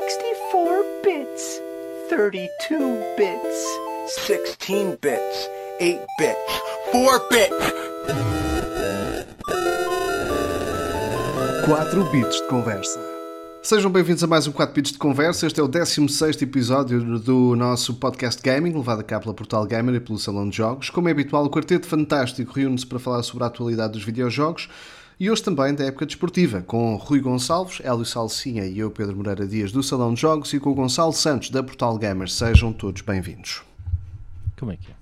64 bits, 32 bits, 16 bits, 8 bits, 4 bits. 4 bits de conversa. Sejam bem-vindos a mais um 4 bits de conversa. Este é o 16 episódio do nosso podcast gaming, levado a cabo pela Portal Gamer e pelo Salão de Jogos. Como é habitual, o Quarteto Fantástico reúne-se para falar sobre a atualidade dos videojogos e hoje também da época desportiva, com Rui Gonçalves, Hélio Salsinha e eu, Pedro Moreira Dias, do Salão de Jogos e com o Gonçalo Santos, da Portal Gamer. Sejam todos bem-vindos. Como é que é?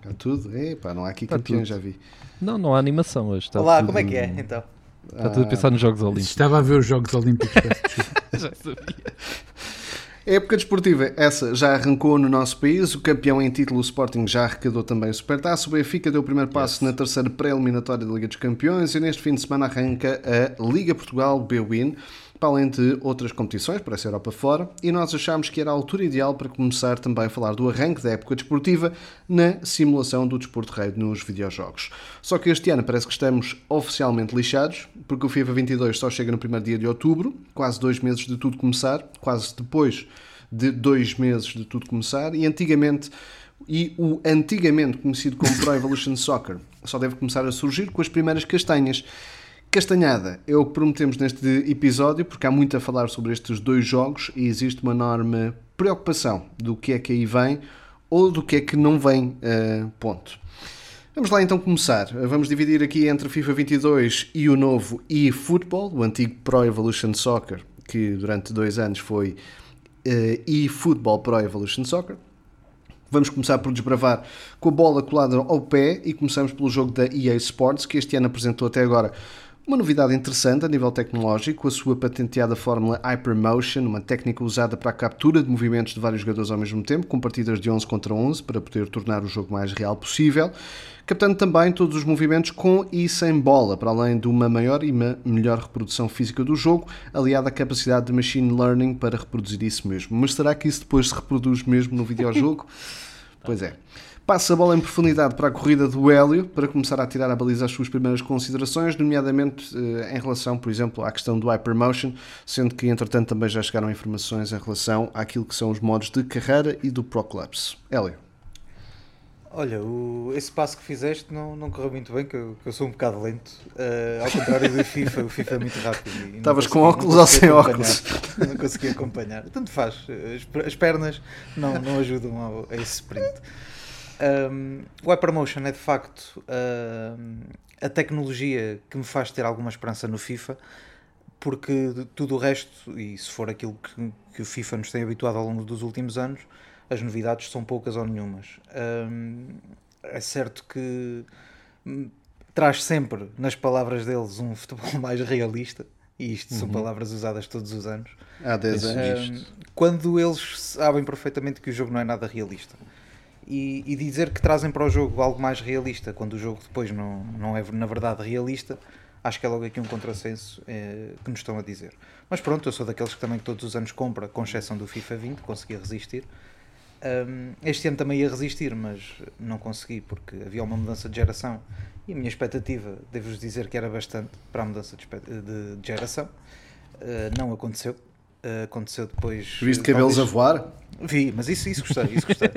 Está tudo? Epá, não há aqui Está campeões, já vi. Não, não há animação hoje. Está Olá, tudo- como é que é então? Está tudo a pensar nos Jogos Olímpicos. Estava a ver os Jogos Olímpicos. Já sabia. A época desportiva, essa já arrancou no nosso país. O campeão em título, o Sporting, já arrecadou também o Supertaça. O Benfica deu o primeiro passo na terceira pré-eliminatória da Liga dos Campeões e neste fim de semana arranca a Liga Portugal B-Win, para além de outras competições, para essa Europa fora. E nós achámos que era a altura ideal para começar também a falar do arranque da época desportiva na simulação do desporto rei nos videojogos. Só que este ano parece que estamos oficialmente lixados, porque o FIFA 22 só chega no primeiro dia de outubro, quase dois meses de tudo começar, quase depois de dois meses de tudo começar, e antigamente e o antigamente conhecido como Pro Evolution Soccer só deve começar a surgir com as primeiras castanhas. Castanhada é o que prometemos neste episódio, porque há muito a falar sobre estes dois jogos e existe uma enorme preocupação do que é que aí vem ou do que é que não vem. eh, ponto. Vamos lá então começar. Vamos dividir aqui entre FIFA 22 e o novo eFootball, o antigo Pro Evolution Soccer, que durante dois anos foi eh, eFootball Pro Evolution Soccer. Vamos começar por desbravar com a bola colada ao pé e começamos pelo jogo da EA Sports, que este ano apresentou até agora uma novidade interessante a nível tecnológico, a sua patenteada fórmula Hypermotion, uma técnica usada para a captura de movimentos de vários jogadores ao mesmo tempo, com partidas de 11 contra 11, para poder tornar o jogo mais real possível, captando também todos os movimentos com e sem bola, para além de uma maior e uma melhor reprodução física do jogo, aliada à capacidade de machine learning para reproduzir isso mesmo. Mas será que isso depois se reproduz mesmo no videojogo? Pois é. Passa a bola em profundidade para a corrida do Hélio, para começar a tirar à baliza as suas primeiras considerações, nomeadamente eh, em relação, por exemplo, à questão do Hypermotion, sendo que, entretanto, também já chegaram informações em relação àquilo que são os modos de carreira e do Pro Clubs. Hélio. Olha, o- esse passo que fizeste não, não correu muito bem, que eu, que eu sou um bocado lento. Eh, ao contrário do FIFA, o FIFA é muito rápido. Estavas com óculos ou sem acompanhar. Não consegui acompanhar. Tanto faz, as, as pernas não, não ajudam ao- a esse sprint. Um, o Hypermotion é de facto um, a tecnologia que me faz ter alguma esperança no FIFA, porque de tudo o resto, e se for aquilo que, que o FIFA nos tem habituado ao longo dos últimos anos, as novidades são poucas ou nenhumas. Um, é certo que hum, traz sempre, nas palavras deles, um futebol mais realista, e isto são palavras usadas todos os anos. Há 10 anos. Um, quando eles sabem perfeitamente que o jogo não é nada realista. E, e dizer que trazem para o jogo algo mais realista, quando o jogo depois não, não é na verdade realista, acho que é logo aqui um contrassenso eh, que nos estão a dizer. Mas pronto, eu sou daqueles que também todos os anos compra, com exceção do FIFA 20, consegui resistir. Um, este ano também ia resistir, mas não consegui porque havia uma mudança de geração e a minha expectativa, devo-vos dizer que era bastante para a mudança de, de- geração. Uh, não aconteceu. Uh, aconteceu depois. Viste cabelos a voar? Vi, mas isso, isso gostei, isso gostei.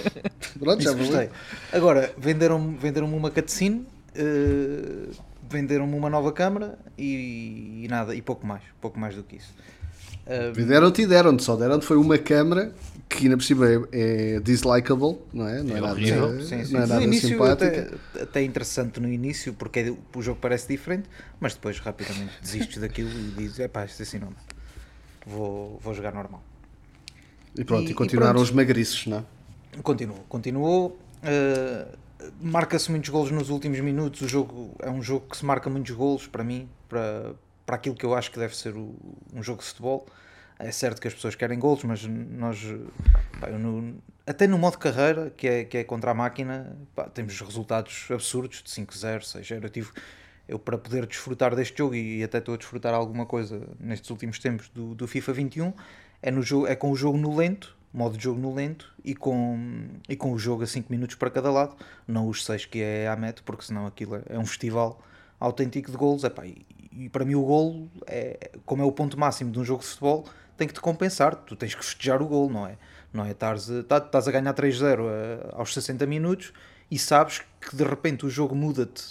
Pronto, já Isso valeu. gostei. Agora, venderam-me venderam uma cutscene, eh, venderam-me uma nova câmara e, e nada, e pouco mais, pouco mais do que isso. Eh, Deram-te e deram-te, só deram-te foi uma câmara que ainda por cima é, é dislikable, não é? Não é, É nada, horrível. sim, sim. Não é no nada início simpática. até, até interessante no início, porque é- o jogo parece diferente, mas depois rapidamente desistes daquilo e dizes, é pá, isto assim não dá. Vou, vou jogar normal. E pronto, e, E- e continuaram pronto. os magriços, não é? Continuou, continuou. eh, marca-se muitos golos nos últimos minutos. O jogo é um jogo que se marca muitos golos para mim, para, para aquilo que eu acho que deve ser o- um jogo de futebol. É certo que as pessoas querem golos, mas nós, pá, no- até no modo carreira, que é, que é contra a máquina, pá, temos resultados absurdos de 5-0, 6-0. Eu tive, eu para poder desfrutar deste jogo e até estou a desfrutar alguma coisa nestes últimos tempos do, do FIFA 21 é, no jogo, é com o jogo no lento modo de jogo no lento e com, e com o jogo a 5 minutos para cada lado, não os 6 que é a meta, porque senão aquilo é, um festival autêntico de golos. Epá, e, e para mim o golo, é, como é o ponto máximo de um jogo de futebol, tem que te compensar. Tu tens que festejar o gol, não é? Não é? Estás, a- tá- estás a ganhar 3-0 a- aos 60 minutos e sabes que de repente o jogo muda-te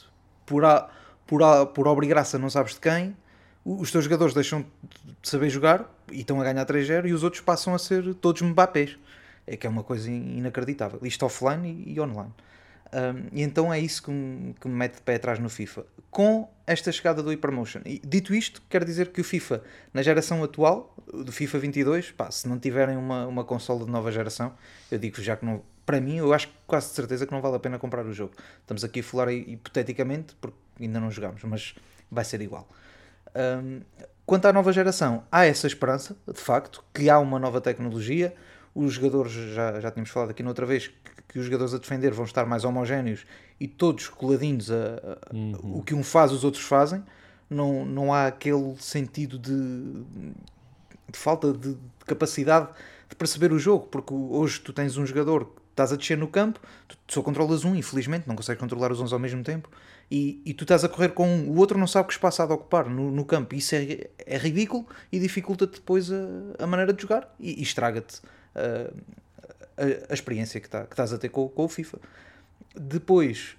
por, a, por, a, por obra e graça, não sabes de quem. Os teus jogadores deixam de saber jogar e estão a ganhar 3-0 e os outros passam a ser todos Mbappés. É que é uma coisa in- inacreditável. Isto offline e, online. Um, e então é isso que me, que me mete de pé atrás no FIFA. Com esta chegada do Hypermotion. E, dito isto, quer dizer que o FIFA, na geração atual, do FIFA 22, pá, se não tiverem uma, uma consola de nova geração, eu digo já que não. Para mim, eu acho quase de certeza que não vale a pena comprar o jogo. Estamos aqui a falar hi- hipoteticamente, porque ainda não jogamos, mas vai ser igual. Um, quanto à nova geração, há essa esperança, de facto, que há uma nova tecnologia. Os jogadores, já, já tínhamos falado aqui noutra vez, que, que os jogadores a defender vão estar mais homogéneos e todos coladinhos a, a- o que um faz, os outros fazem. Não, não há aquele sentido de, de falta de, de capacidade de perceber o jogo, porque hoje tu tens um jogador que estás a descer no campo, tu só controlas um, infelizmente, não consegues controlar os 11 ao mesmo tempo, e, e tu estás a correr com um, o outro não sabe que espaço há de ocupar no, no campo, isso é, é ridículo e dificulta-te depois a, a maneira de jogar e, e estraga-te uh, a, a experiência que, tá, que estás a ter com, com o FIFA. Depois,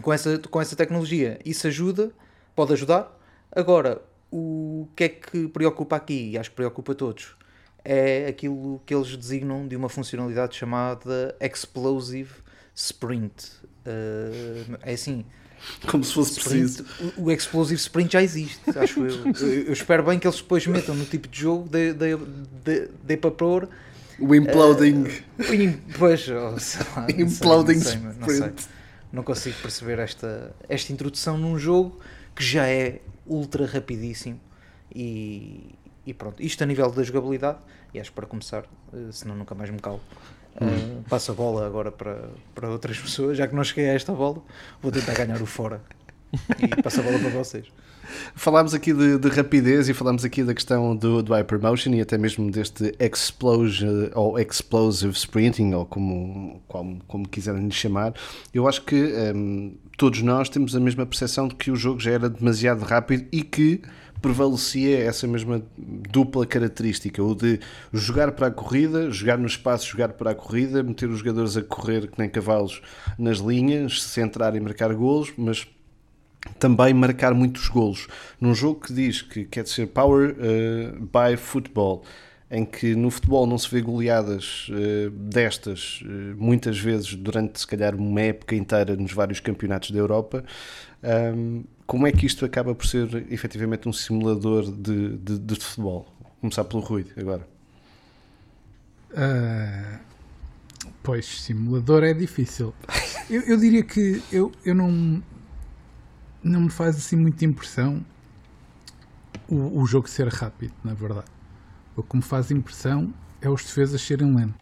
com essa, com essa tecnologia, isso ajuda, pode ajudar. Agora, o que é que preocupa aqui, e acho que preocupa todos, é aquilo que eles designam de uma funcionalidade chamada Explosive Sprint. Uh, é assim, Como se fosse preciso. Sprint, o, o Explosive Sprint já existe, acho eu. eu. eu espero bem que eles depois metam no tipo de jogo, de, de, de, de para pôr. O imploding. Uh, pois, oh, sei lá, não sei, imploding não sei, não sei. Não consigo perceber esta, esta introdução num jogo que já é ultra rapidíssimo e, e pronto. Isto a nível da jogabilidade, e acho que para começar, eh, senão nunca mais me calo. Uh, passo a bola agora para, para outras pessoas, já que não cheguei a esta bola, vou tentar ganhar o fora. E passo a bola para vocês. Falámos aqui de, de rapidez e falámos aqui da questão do, do Hypermotion e até mesmo deste Explosion ou Explosive Sprinting, ou como, como, como quiserem chamar. Eu acho que hum, todos nós temos a mesma percepção de que o jogo já era demasiado rápido e que prevalecia essa mesma dupla característica, o de jogar para a corrida, jogar no espaço, jogar para a corrida, meter os jogadores a correr que nem cavalos nas linhas, centrar e marcar golos, mas também marcar muitos golos. Num jogo que diz que quer ser Power uh, by Football, em que no futebol não se vê goleadas uh, destas uh, muitas vezes durante se calhar uma época inteira nos vários campeonatos da Europa, um, como é que isto acaba por ser efetivamente um simulador de, de, de futebol? Vou começar pelo Rui agora. Uh, pois, simulador é difícil. Eu, eu diria que eu, eu não, não me faz assim muita impressão o, o jogo ser rápido, na verdade. O que me faz impressão é os defesas serem lentos.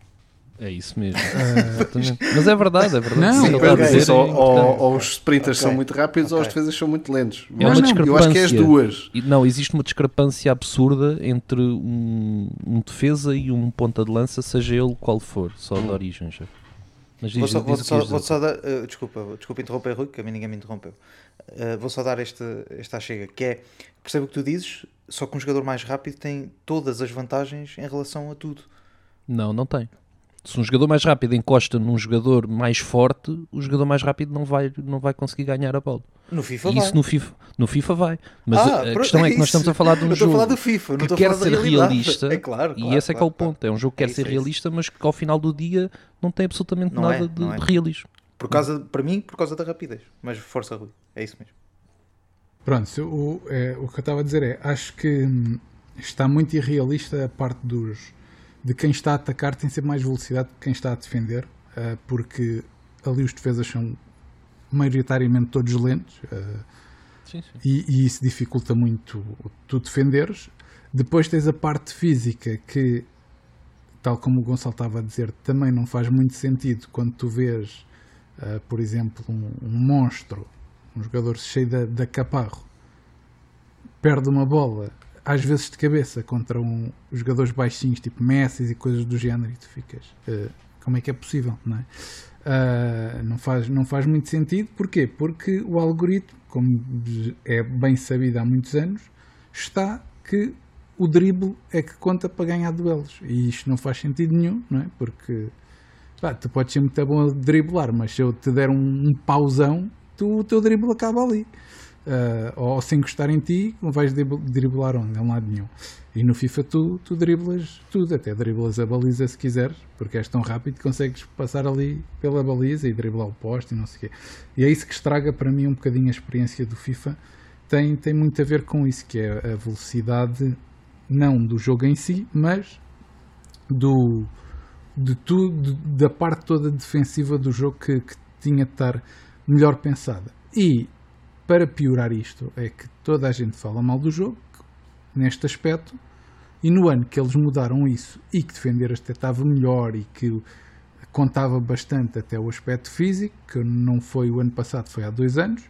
É isso mesmo. Exatamente. Mas é verdade, é verdade. Não, Sim, dizer ou, é ou- ou os sprinters Ok. são muito rápidos ou Ok. as defesas são muito lentos. É uma eu, acho, discrepância. eu acho que é as duas. Não, existe uma discrepância absurda entre um, um defesa e um ponta de lança, seja ele qual for, só de origem já. Mas diz, Vou só, diz vou só- vou só dar, eh, desculpa, desculpa interromper, Rui, que a mim ninguém me interrompeu. Eh, vou só dar esta, esta chega, que é, percebe o que tu dizes, só que um jogador mais rápido tem todas as vantagens em relação a tudo. Não, não tem. Se um jogador mais rápido encosta num jogador mais forte, o jogador mais rápido não vai, não vai conseguir ganhar a bola. No FIFA E vai. isso no FIFA, no FIFA vai. Mas Ah, a, a questão é que nós estamos a falar de um a jogo falar do FIFA, que a quer ser realista. É claro, e claro, esse é que é claro, o ponto. É um jogo que É quer isso, ser realista, mas que ao final do dia não tem absolutamente Não nada é, de, é. de realismo. Por causa, para mim, por causa da rapidez. Mas força, Rui. É isso mesmo. Pronto, o, é, o que eu estava a dizer é, acho que hum, está muito irrealista a parte dos de quem está a atacar tem sempre mais velocidade que quem está a defender, ah, porque ali os defesas são maioritariamente todos lentos ah, Sim, sim. e, e isso dificulta muito tu defenderes. Depois tens a parte física que, tal como o Gonçalo estava a dizer, também não faz muito sentido quando tu vês, ah, por exemplo, um, um monstro, um jogador cheio da, da caparro, perde uma bola, às vezes de cabeça, contra um, jogadores baixinhos, tipo Messi e coisas do género, e tu ficas, ah, como é que é possível, não é? Ah, não, faz, não faz muito sentido, porquê? Porque o algoritmo, como é bem sabido há muitos anos, está que o drible é que conta para ganhar duelos. E isto não faz sentido nenhum, não é? Porque pá, tu podes ser muito bom a driblar, mas se eu te der um, um pausão, tu, o teu drible acaba ali. Uh, ou se encostar em ti, não vais driblar onde? Em lado nenhum. E no FIFA tu, tu driblas tudo, até driblas a baliza se quiseres, porque és tão rápido que consegues passar ali pela baliza e driblar o poste e não sei o quê. E é isso que estraga para mim um bocadinho a experiência do FIFA. Tem, tem muito a ver com isso, que é a velocidade, não do jogo em si, mas do, de tudo, da parte toda defensiva do jogo que, que tinha de estar melhor pensada. E para piorar isto, é que toda a gente fala mal do jogo neste aspecto, e no ano que eles mudaram isso e que defender até estava melhor e que contava bastante até o aspecto físico, que não foi o ano passado, foi há dois anos,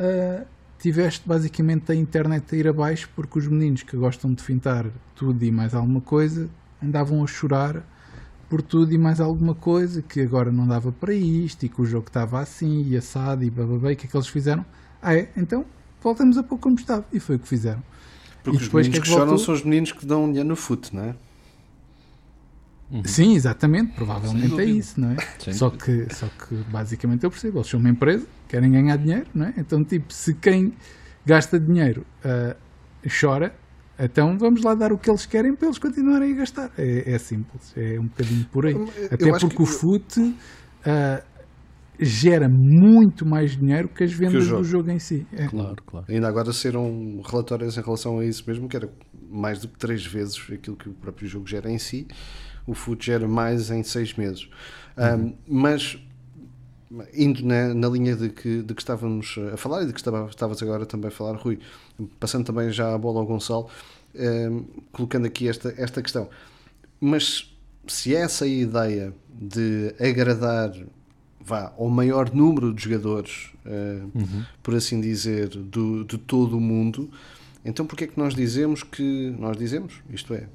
uh, tiveste basicamente a internet a ir abaixo porque os meninos que gostam de fintar tudo e mais alguma coisa andavam a chorar por tudo e mais alguma coisa, que agora não dava para isto e que o jogo estava assim e assado e bababé, o que é que eles fizeram? Ah é? Então voltamos a pouco como estava. E foi o que fizeram. Porque e depois, os meninos que, é que, que choram são os meninos que dão dinheiro no fute, não é? Uhum. Sim, exatamente, provavelmente é isso, não é? Sim. Só que, só que basicamente eu percebo, eles são uma empresa, querem ganhar dinheiro, não é? Então, tipo, se quem gasta dinheiro uh, chora, então vamos lá dar o que eles querem para eles continuarem a gastar. É, é simples, é um bocadinho por aí. Até porque que... o FUT uh, gera muito mais dinheiro que as vendas que jogo. do jogo em si. É. Claro, claro. Ainda agora saíram relatórios em relação a isso mesmo, que era mais do que três vezes aquilo que o próprio jogo gera em si. O FUT gera mais em seis meses. Uhum. Um, mas indo na, na linha de que, de que estávamos a falar e de que estava, estavas agora também a falar, Rui, passando também já a bola ao Gonçalo, um, colocando aqui esta, esta questão. Mas se essa é a ideia de agradar vá, ao maior número de jogadores, uh, uhum. por assim dizer, do, de todo o mundo, então porquê é que nós dizemos que, nós dizemos, isto é,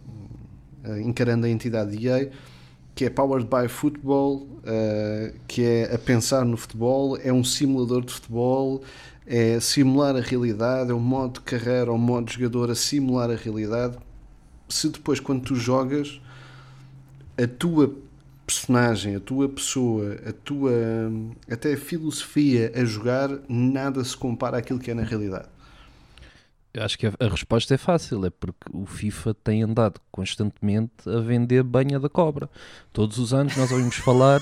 uh, encarando a entidade EA, que é Powered by Football, uh, que é a pensar no futebol, é um simulador de futebol, é simular a realidade, é um modo de carreira, um modo de jogador a simular a realidade. Se depois, quando tu jogas, a tua personagem, a tua pessoa, a tua até a filosofia a jogar, nada se compara àquilo que é na realidade. Eu acho que a, a, resposta é fácil, é porque o FIFA tem andado constantemente a vender banha da cobra. Todos os anos nós ouvimos falar,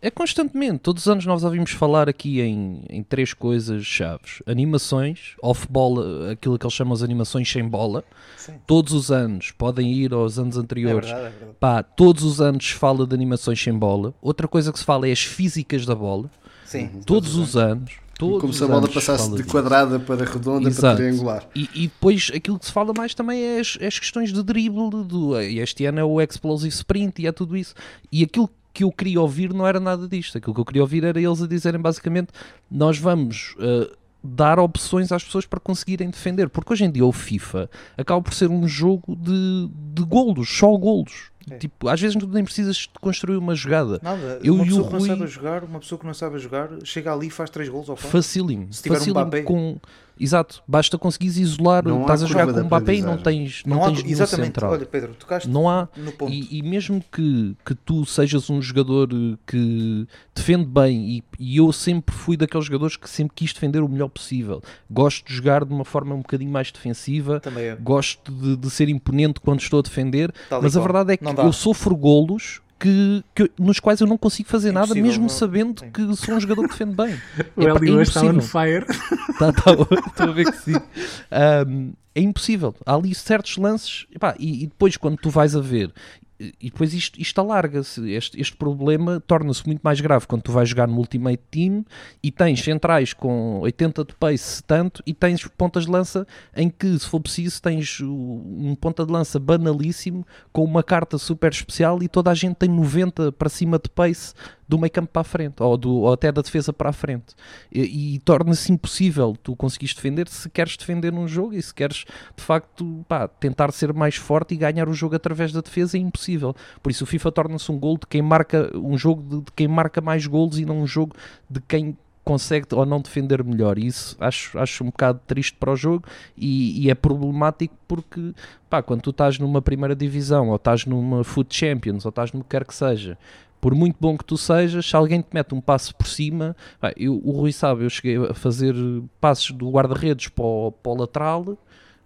é constantemente, todos os anos nós ouvimos falar aqui em, em três coisas chaves: animações, off-ball, aquilo que eles chamam as animações sem bola. Sim. Todos os anos, podem ir aos anos anteriores, é verdade, é verdade. Pá, todos os anos se fala de animações sem bola. Outra coisa que se fala é as físicas da bola. Sim, todos, todos os anos. anos Todos como se a bola passasse de quadrada para redonda Exato. para triangular. E, e, depois aquilo que se fala mais também é as, é as questões de drible. Do, este ano é o explosive sprint e é tudo isso. E aquilo que eu queria ouvir não era nada disto. Aquilo que eu queria ouvir era eles a dizerem basicamente: nós vamos. Uh, dar opções às pessoas para conseguirem defender, porque hoje em dia o FIFA acaba por ser um jogo de, de golos, só golos. É. Tipo, às vezes nem precisas de construir uma jogada. Nada. Eu uma pessoa que Rui... não sabe jogar, uma pessoa que não sabe jogar, chega ali e faz três gols ao Facílimo. Se tiver um com Exato, basta conseguires isolar, não estás a jogar com o Mbappé e não tens, não, não tens há, Exatamente, central. olha Pedro, tocaste não há, no ponto. E, e, mesmo que, que tu sejas um jogador que defende bem, e, e, eu sempre fui daqueles jogadores que sempre quis defender o melhor possível, gosto de jogar de uma forma um bocadinho mais defensiva, gosto de, de, ser imponente quando estou a defender, Tal mas a verdade é que eu sofro golos que, que, nos quais eu não consigo fazer nada, mesmo não. sabendo Sim. que sou um jogador que defende bem. o é, Eli é está on fire. Tá, tá, estou a ver que sim. Um, é impossível. Há ali certos lances epá, e, e, depois quando tu vais a ver e depois isto, isto alarga-se. Este, este problema torna-se muito mais grave quando tu vais jogar no Ultimate Team e tens centrais com 80 de pace tanto e tens pontas de lança em que, se for preciso, tens um ponta de lança banalíssimo com uma carta super especial e toda a gente tem 90 para cima de pace do meio campo para a frente, ou, do, ou até da defesa para a frente. E, e torna-se impossível tu conseguires defender se queres defender num jogo e se queres, de facto, pá, tentar ser mais forte e ganhar o jogo através da defesa é impossível. Por isso o FIFA torna-se um gol de quem marca, um jogo de, de quem marca mais golos e não um jogo de quem consegue ou não defender melhor. E isso acho, acho um bocado triste para o jogo e, e é problemático porque pá, quando tu estás numa primeira divisão ou estás numa Foot Champions ou estás no que quer que seja, por muito bom que tu sejas, se alguém te mete um passo por cima, eu, o Rui sabe, eu cheguei a fazer passos do guarda-redes para, o- para o lateral.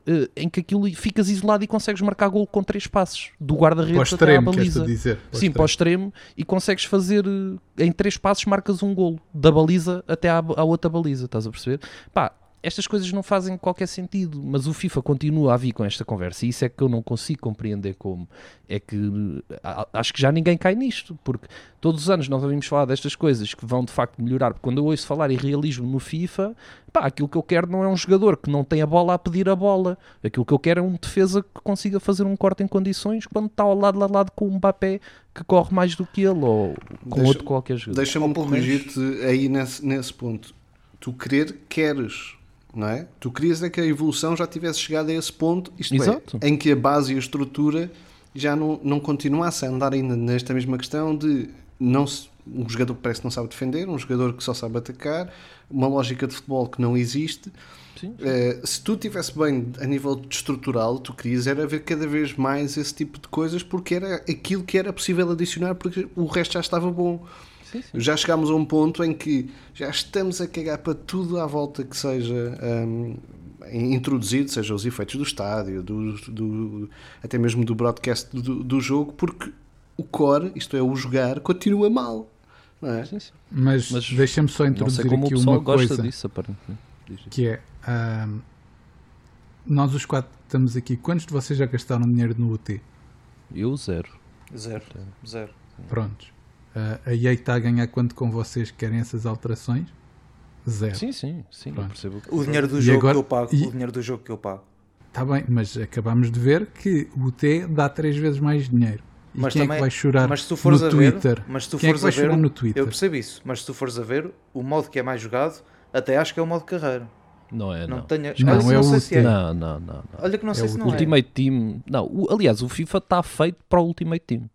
eh, Em que aquilo ficas isolado e consegues marcar gol com três passos do Para o guarda-redes até à extremo, baliza. dizer? Sim, para o extremo e consegues fazer eh, em três passos marcas um golo da baliza até à, à outra baliza, estás a perceber? Pá, estas coisas não fazem qualquer sentido, mas o FIFA continua a vir com esta conversa e isso é que eu não consigo compreender como. É que acho que já ninguém cai nisto, porque todos os anos nós ouvimos falar destas coisas que vão de facto melhorar, porque quando eu ouço falar em realismo no FIFA, pá, aquilo que eu quero não é um jogador que não tem a bola a pedir a bola, aquilo que eu quero é um defesa que consiga fazer um corte em condições quando está ao lado a lado com um Mbappé que corre mais do que ele ou com Deixa- outro qualquer jogador. Deixa-me corrigir-te aí nesse, nesse ponto. Tu querer, queres, não é? Tu querias é que a evolução já tivesse chegado a esse ponto, isto Exato. é, em que a base e a estrutura já não, não continuasse a andar ainda nesta mesma questão de não se- um jogador que parece que não sabe defender, um jogador que só sabe atacar, uma lógica de futebol que não existe. Sim. Eh, se tu estivesse bem a nível estrutural, tu querias era ver cada vez mais esse tipo de coisas porque era aquilo que era possível adicionar porque o resto já estava bom. Sim, sim. Já chegámos a um ponto em que já estamos a cagar para tudo à volta que seja hum, introduzido, seja os efeitos do estádio, do, do- até mesmo do broadcast do, do jogo, porque o core, isto é, o jogar, continua mal. Não é? Sim, sim. Mas, Mas deixa-me só Não sei introduzir o aqui pessoal uma gosta coisa disso, aparentemente. Que é ahm, nós os quatro estamos aqui. Quantos de vocês já gastaram dinheiro no UT? Eu zero. Zero. Zero. Prontos. A EA está a ganhar quanto com vocês que querem essas alterações? Zero. Sim, sim, sim, eu percebo. O dinheiro do E jogo agora- que eu pago. e- O dinheiro do jogo que eu pago. Está bem, mas acabamos de ver que o UT dá três vezes mais dinheiro. E Mas quem é também- que vai chorar Mas se tu fores no a ver, Twitter? mas se tu quem é fores que vai a ver, chorar no eu Twitter? percebo isso, mas se tu fores a ver, o modo que é mais jogado, até acho que é o modo carreira. Não é, Não, não. tenha, Não, se é não o sei se é. Não, não, não, não. Olha que não sei É se o não é. Ultimate Team. Não, o- aliás, o FIFA está feito para o Ultimate Team.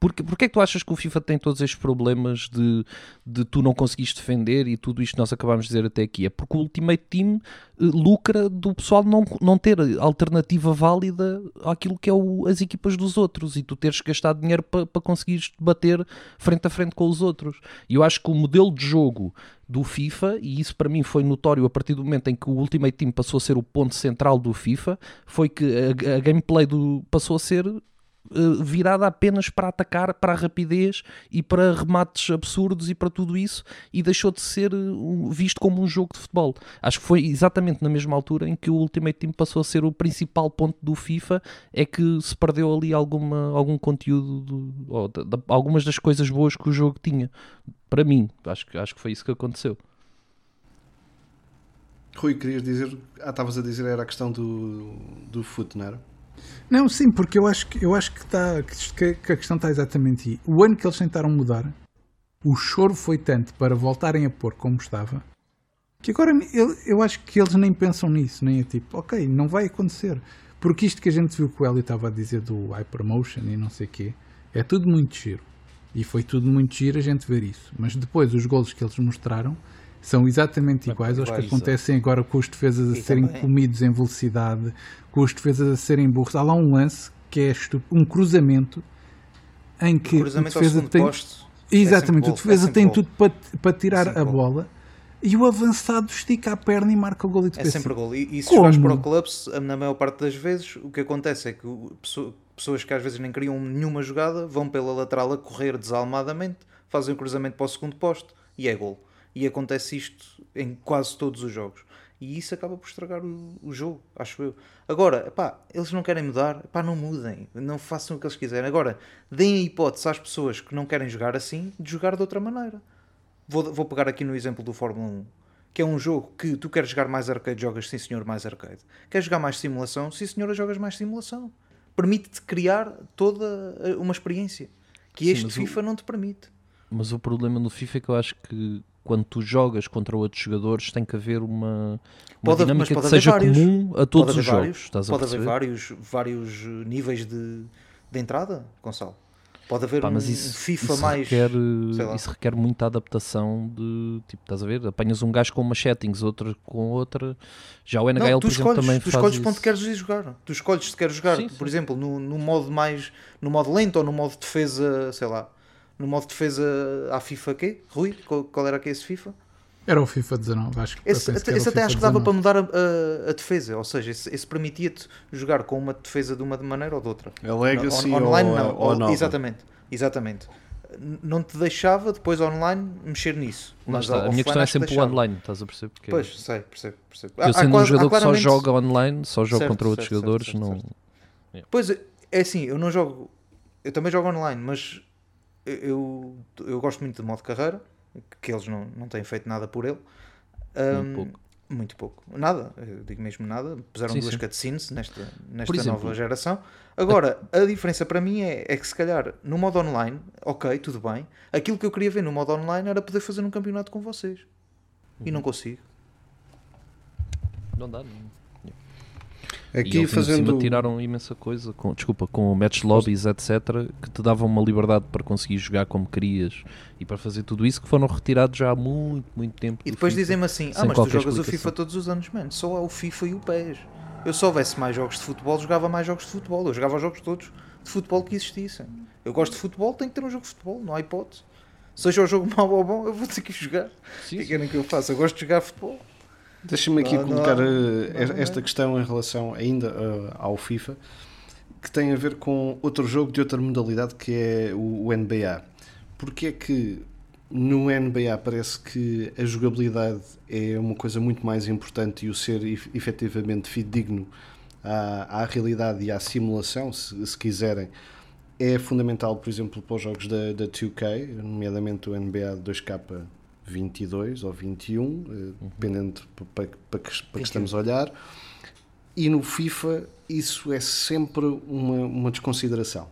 Porque, porque é que tu achas que o FIFA tem todos estes problemas de, de tu não conseguires defender e tudo isto que nós acabámos de dizer até aqui? É porque o Ultimate Team eh, lucra do pessoal não, não ter alternativa válida àquilo que é o- as equipas dos outros e tu teres gastado dinheiro para para conseguires bater frente a frente com os outros. E eu acho que o modelo de jogo do FIFA, e isso para mim foi notório a partir do momento em que o Ultimate Team passou a ser o ponto central do FIFA, foi que a, a gameplay do, passou a ser virada apenas para atacar, para a rapidez e para remates absurdos e para tudo isso, e deixou de ser eh, visto como um jogo de futebol. Acho que foi exatamente na mesma altura em que o Ultimate Team passou a ser o principal ponto do FIFA, é que se perdeu ali alguma, algum conteúdo, do- da- da- algumas das coisas boas que o jogo tinha. Para mim, acho, que- acho que foi isso que aconteceu. Rui, querias dizer. Ah, estavas a dizer era a questão do, do foot, não era? Não, sim, porque eu acho que, eu acho que, está, que, que a questão está exatamente aí. O ano que eles tentaram mudar, o choro foi tanto para voltarem a pôr como estava, que agora eu, eu acho que eles nem pensam nisso, nem é tipo, ok, não vai acontecer. Porque isto que a gente viu que o Eli estava a dizer do Hypermotion e não sei o quê, é tudo muito giro. E foi tudo muito giro a gente ver isso. Mas depois os golos que eles mostraram são exatamente iguais aos que acontecem agora com os defesas a serem comidos em velocidade, com os defesas a serem burros. Há lá um lance que é um cruzamento em que o Cruzamento defesa tem posto. exatamente é o defesa gol, é tem sempre tudo para, para tirar sempre a gol. bola e o avançado estica a perna e marca o gol e É pensas, sempre gol. E, e se jogares para o clubes, na maior parte das vezes, o que acontece é que pessoas que às vezes nem queriam nenhuma jogada vão pela lateral a correr desalmadamente, fazem o cruzamento para o segundo posto e é gol. E acontece isto em quase todos os jogos. E isso acaba por estragar o, o jogo, acho eu. Agora, pá, eles não querem mudar, pá, não mudem, não façam o que eles quiserem. Agora, deem a hipótese às pessoas que não querem jogar assim de jogar de outra maneira. Vou, vou pegar aqui no exemplo do Fórmula 1, que é um jogo que tu queres jogar mais arcade, jogas sim senhor mais arcade. Queres jogar mais simulação, sim senhora, jogas mais simulação. Permite-te criar toda eh, uma experiência que Sim, este o- FIFA não te permite. Mas o problema no FIFA é que eu acho que quando tu jogas contra outros jogadores tem que haver uma, uma Pode dinâmica que seja vários. comum a todos os jogos. vários, Estás a pode haver vários, vários eh, níveis de, de entrada, Gonçalo. Pode haver Pá, um, mas isso, FIFA isso mais. requer, isso requer muita adaptação de tipo, estás a ver? Apanhas um gajo com umas settings, outro com outra. Já o NHL, Não, tu por exemplo, escolhes, também tu faz escolhes isso. para onde queres ir jogar. Tu escolhes se queres jogar, Sim, por sim. exemplo, no, no modo mais. no modo lento ou no modo de defesa, sei lá. No modo de defesa à FIFA quê? Rui? Qual, qual era que é esse FIFA? Era o FIFA 19, acho que Esse, eu penso que até, esse até acho que dava 19. para mudar a, a- a defesa, ou seja, esse, esse permitia-te jogar com uma defesa de uma maneira ou de outra. A Legacy On- ou, online a- não, ou exatamente, exatamente. Não te deixava depois online mexer nisso. Mas está, A minha questão é sempre o online, estás a perceber? Porque Pois, sei, percebo, percebo. eu Há- há sendo um jogador que só joga online, só joga Certo, contra outros certo, jogadores, certo, certo, não. Pois é assim, eu não jogo. Eu também jogo online, mas eu, eu gosto muito de modo carreira, que eles não, não têm feito nada por ele. Muito Ahm, pouco. Muito pouco. Nada, eu digo mesmo nada. Puseram Sim, duas sim. cutscenes nesta, nesta exemplo, nova geração. Agora, a diferença para mim é, é que se calhar no modo online, ok, tudo bem. Aquilo que eu queria ver no modo online era poder fazer um campeonato com vocês. E Uhum. não consigo. Não dá. Não. E Aqui ainda por cima, fazendo. tiraram imensa coisa, com, desculpa, com match lobbies, etc., que te davam uma liberdade para conseguir jogar como querias e para fazer tudo isso, que foram retirados já há muito, muito tempo. E depois dizem-me assim: Ah, mas tu jogas o explicação. FIFA todos os anos, mano. Só há o FIFA e o PES. Eu se houvesse mais jogos de futebol, jogava mais jogos de futebol. Eu jogava os jogos todos de futebol que existissem. Eu gosto de futebol, tenho que ter um jogo de futebol, não há hipótese. Seja o jogo mau ou bom, eu vou ter que jogar. O Sim, que é sim. que querem que eu faça? Eu gosto de jogar futebol. Deixa-me aqui Não, não colocar há- eh, não há- esta questão em relação ainda eh, ao FIFA, que tem a ver com outro jogo de outra modalidade que é o, NBA. Porque é que no NBA parece que a jogabilidade é uma coisa muito mais importante e o ser ef- efetivamente fidedigno à, à realidade e à simulação, se, se quiserem, é fundamental, por exemplo, para os jogos da, da 2K, nomeadamente o NBA 2K22 ou 21, eh, dependendo para, que, para que estamos a olhar. E no FIFA isso é sempre uma, uma desconsideração.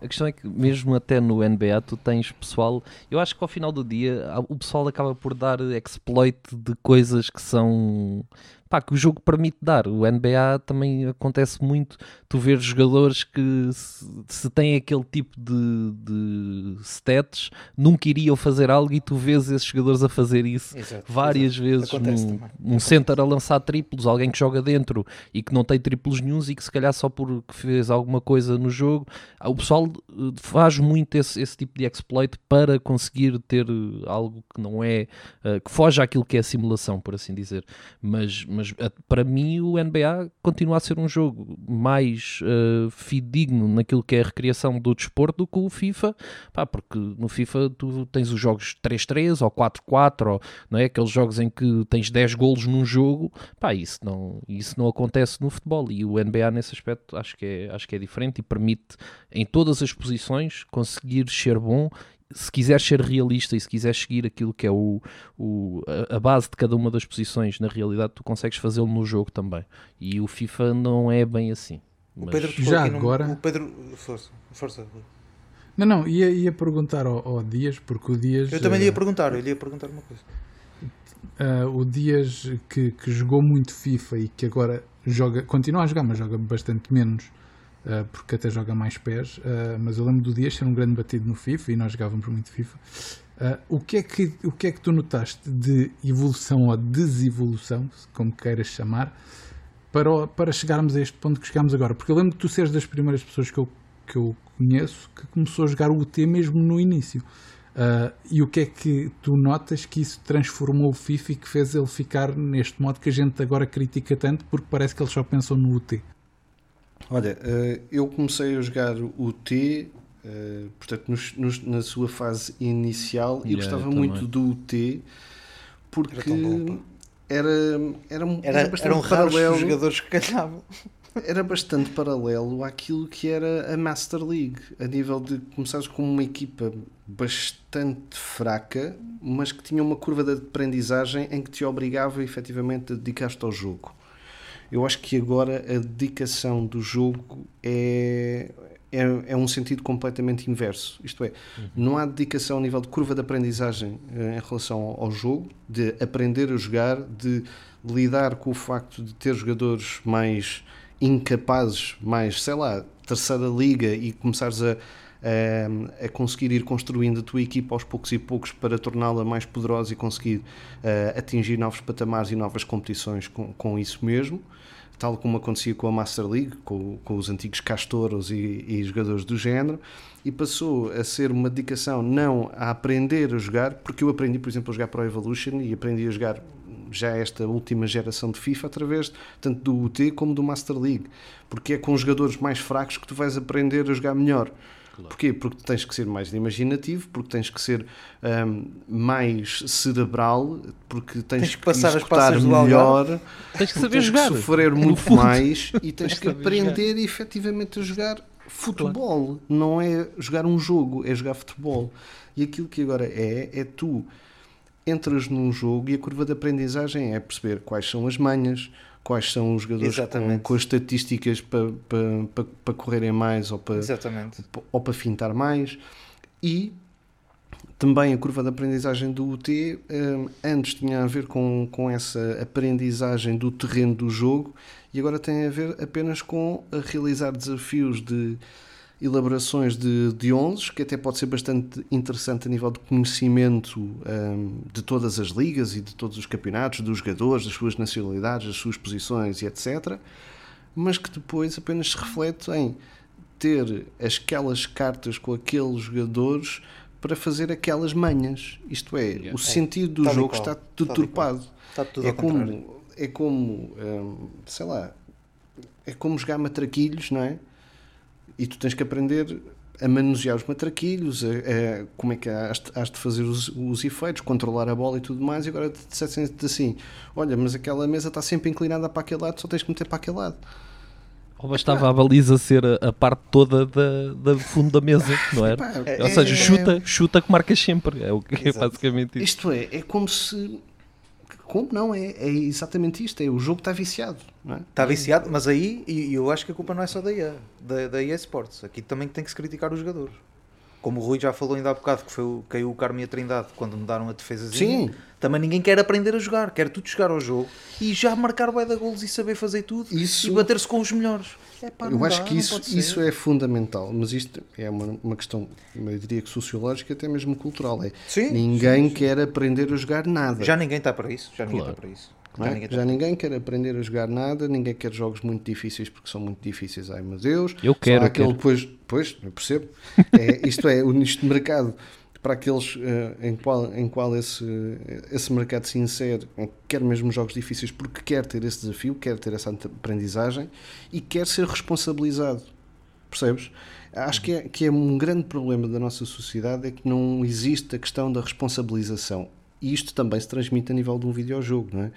A questão é que mesmo até no NBA tu tens pessoal, eu acho que ao final do dia o pessoal acaba por dar exploit de coisas que são pá, que o jogo permite dar. O NBA também acontece muito, tu ver jogadores que se, se têm aquele tipo de, de stats, nunca iriam fazer algo e tu vês esses jogadores a fazer isso Exato, várias exato. vezes Acontece num, um center a lançar triplos, alguém que joga dentro e que não tem triplos nenhuns e que se calhar só porque fez alguma coisa no jogo, ah, o pessoal eh, faz muito esse, esse tipo de exploit para conseguir ter eh, algo que não é, eh, que foge àquilo que é a simulação, por assim dizer. Mas, mas eh, para mim o NBA continua a ser um jogo mais eh, fidedigno naquilo que é a recriação do desporto do que o FIFA, pá, porque no FIFA tu tens os jogos 3-3 ou 4-4, ou, não é? aqueles jogos em que tens 10 golos num jogo, pá, isso não, isso não acontece no futebol. E o NBA nesse aspecto acho que é, acho que é diferente e permite em todas as posições conseguir ser bom se quiseres ser realista e se quiseres seguir aquilo que é o, o- a, base de cada uma das posições, na realidade tu consegues fazê-lo no jogo também. E o FIFA não é bem assim. O Mas- Pedro Já agora- O Pedro. Força, força. Não, não, ia, ia perguntar ao, ao Dias, porque o Dias. Eu também lhe eh, ia perguntar, eu lhe ia perguntar uma coisa. Ah, o Dias que, que jogou muito FIFA e que agora joga, continua a jogar, mas joga bastante menos, ah, porque até joga mais pés. ah, mas eu lembro do Dias ser um grande batido no FIFA e nós jogávamos muito FIFA. Ah, o, que é que, o que é que tu notaste de evolução ou desevolução, como queiras chamar, para, o- para chegarmos a este ponto que chegamos agora? Porque eu lembro que tu seres das primeiras pessoas que eu, que eu conheço que começou a jogar o UT mesmo no início. Uh, e o que é que tu notas que isso transformou o FIFA e que fez ele ficar neste modo que a gente agora critica tanto porque parece que eles só pensam no UT? Olha, eh, eu comecei a jogar o T, eh, portanto, nos- nos- na sua fase inicial, e Yeah, gostava muito do T, porque Era era, era, um- Era, bastante eram paralelo, os jogadores que calhavam. era bastante paralelo àquilo que era a Master League, a nível de começares com uma equipa bastante fraca, mas que tinha uma curva de aprendizagem em que te obrigava efetivamente a dedicar-te ao jogo. Eu acho que agora a dedicação do jogo é, é, é um sentido completamente inverso. Isto é, não há dedicação a nível de curva de aprendizagem eh, em relação ao, ao jogo, de aprender a jogar, de lidar com o facto de ter jogadores mais incapazes, mais, sei lá, terceira liga e começares a, a, a conseguir ir construindo a tua equipa aos poucos e poucos para torná-la mais poderosa e conseguir uh, atingir novos patamares e novas competições com, com isso mesmo. Tal como acontecia com a Master League, com, com os antigos Castoros e, e, jogadores do género, e passou a ser uma dedicação não a aprender a jogar, porque eu aprendi, por exemplo, a jogar Pro Evolution e aprendi a jogar já esta última geração de FIFA através tanto do UT como do Master League, porque é com os jogadores mais fracos que tu vais aprender a jogar melhor. Claro. Porquê? Porque tens que ser mais imaginativo, porque tens que ser um, mais cerebral, porque tens, tens que, passar as passas melhor, tens que saber tens jogar, que sofrer muito mais e tens, tens que aprender jogar. efetivamente a jogar futebol. Claro. Não é jogar um jogo, é jogar futebol. E aquilo que agora é, é tu entras num jogo e a curva de aprendizagem é perceber quais são as manhas, quais são os jogadores com, com, as estatísticas para, para, para, para correrem mais ou para, ou para fintar mais. E também a curva de aprendizagem do UT um, antes tinha a ver com, com essa aprendizagem do terreno do jogo e agora tem a ver apenas com a realizar desafios de elaborações de, de 11, que até pode ser bastante interessante a nível de conhecimento um, de todas as ligas e de todos os campeonatos, dos jogadores, das suas nacionalidades, das suas posições e etc. Mas que depois apenas se reflete em ter aquelas cartas com aqueles jogadores para fazer aquelas manhas. Isto é, yeah. o sentido do jogo está tudo está tudo é, como, é como, um, sei lá, é como jogar matraquilhos, não é? E tu tens que aprender a manusear os matraquilhos, a, a, como é que has, has de fazer os, os, efeitos, controlar a bola e tudo mais, e agora te dissessem assim: olha, mas aquela mesa está sempre inclinada para aquele lado, só tens que meter para aquele lado. Ou bastava a baliza ser a, a parte toda da, da fundo da mesa, não era? É? Ou seja, chuta, chuta que marcas sempre. É o que é basicamente isso. Isto é, é como se como não? É, é exatamente isto. É, o jogo está viciado. É? Está viciado, mas aí eu acho que a culpa não é só da EA, da, da EA Sports. Aqui também tem que se criticar os jogadores. Como o Rui já falou ainda há bocado, que foi, caiu o Carme e a Trindade quando mudaram a defesazinha. Sim. Também ninguém quer aprender a jogar, quer tudo chegar ao jogo e já marcar o da golos e saber fazer tudo isso... e bater-se com os melhores. É, pá, eu acho dá, que isso, isso é fundamental, mas isto é uma, uma questão, eu diria que sociológica, até mesmo cultural. É, sim, ninguém sim, sim. quer aprender a jogar nada. Já ninguém está para isso. Já ninguém claro. está para isso. Já, é? ninguém, já ninguém, quer aprender a jogar nada, ninguém quer jogos muito difíceis porque são muito difíceis. Ai meu Deus, eu quero. aquele quero. Depois, pois, eu percebo. É, isto é, o nicho de mercado para aqueles uh, em qual, em qual esse, esse mercado se insere, quer mesmo jogos difíceis, porque quer ter esse desafio, quer ter essa aprendizagem e quer ser responsabilizado. Percebes? Acho que é, que é um grande problema da nossa sociedade é que não existe a questão da responsabilização. E isto também se transmite a nível de um videojogo, não é?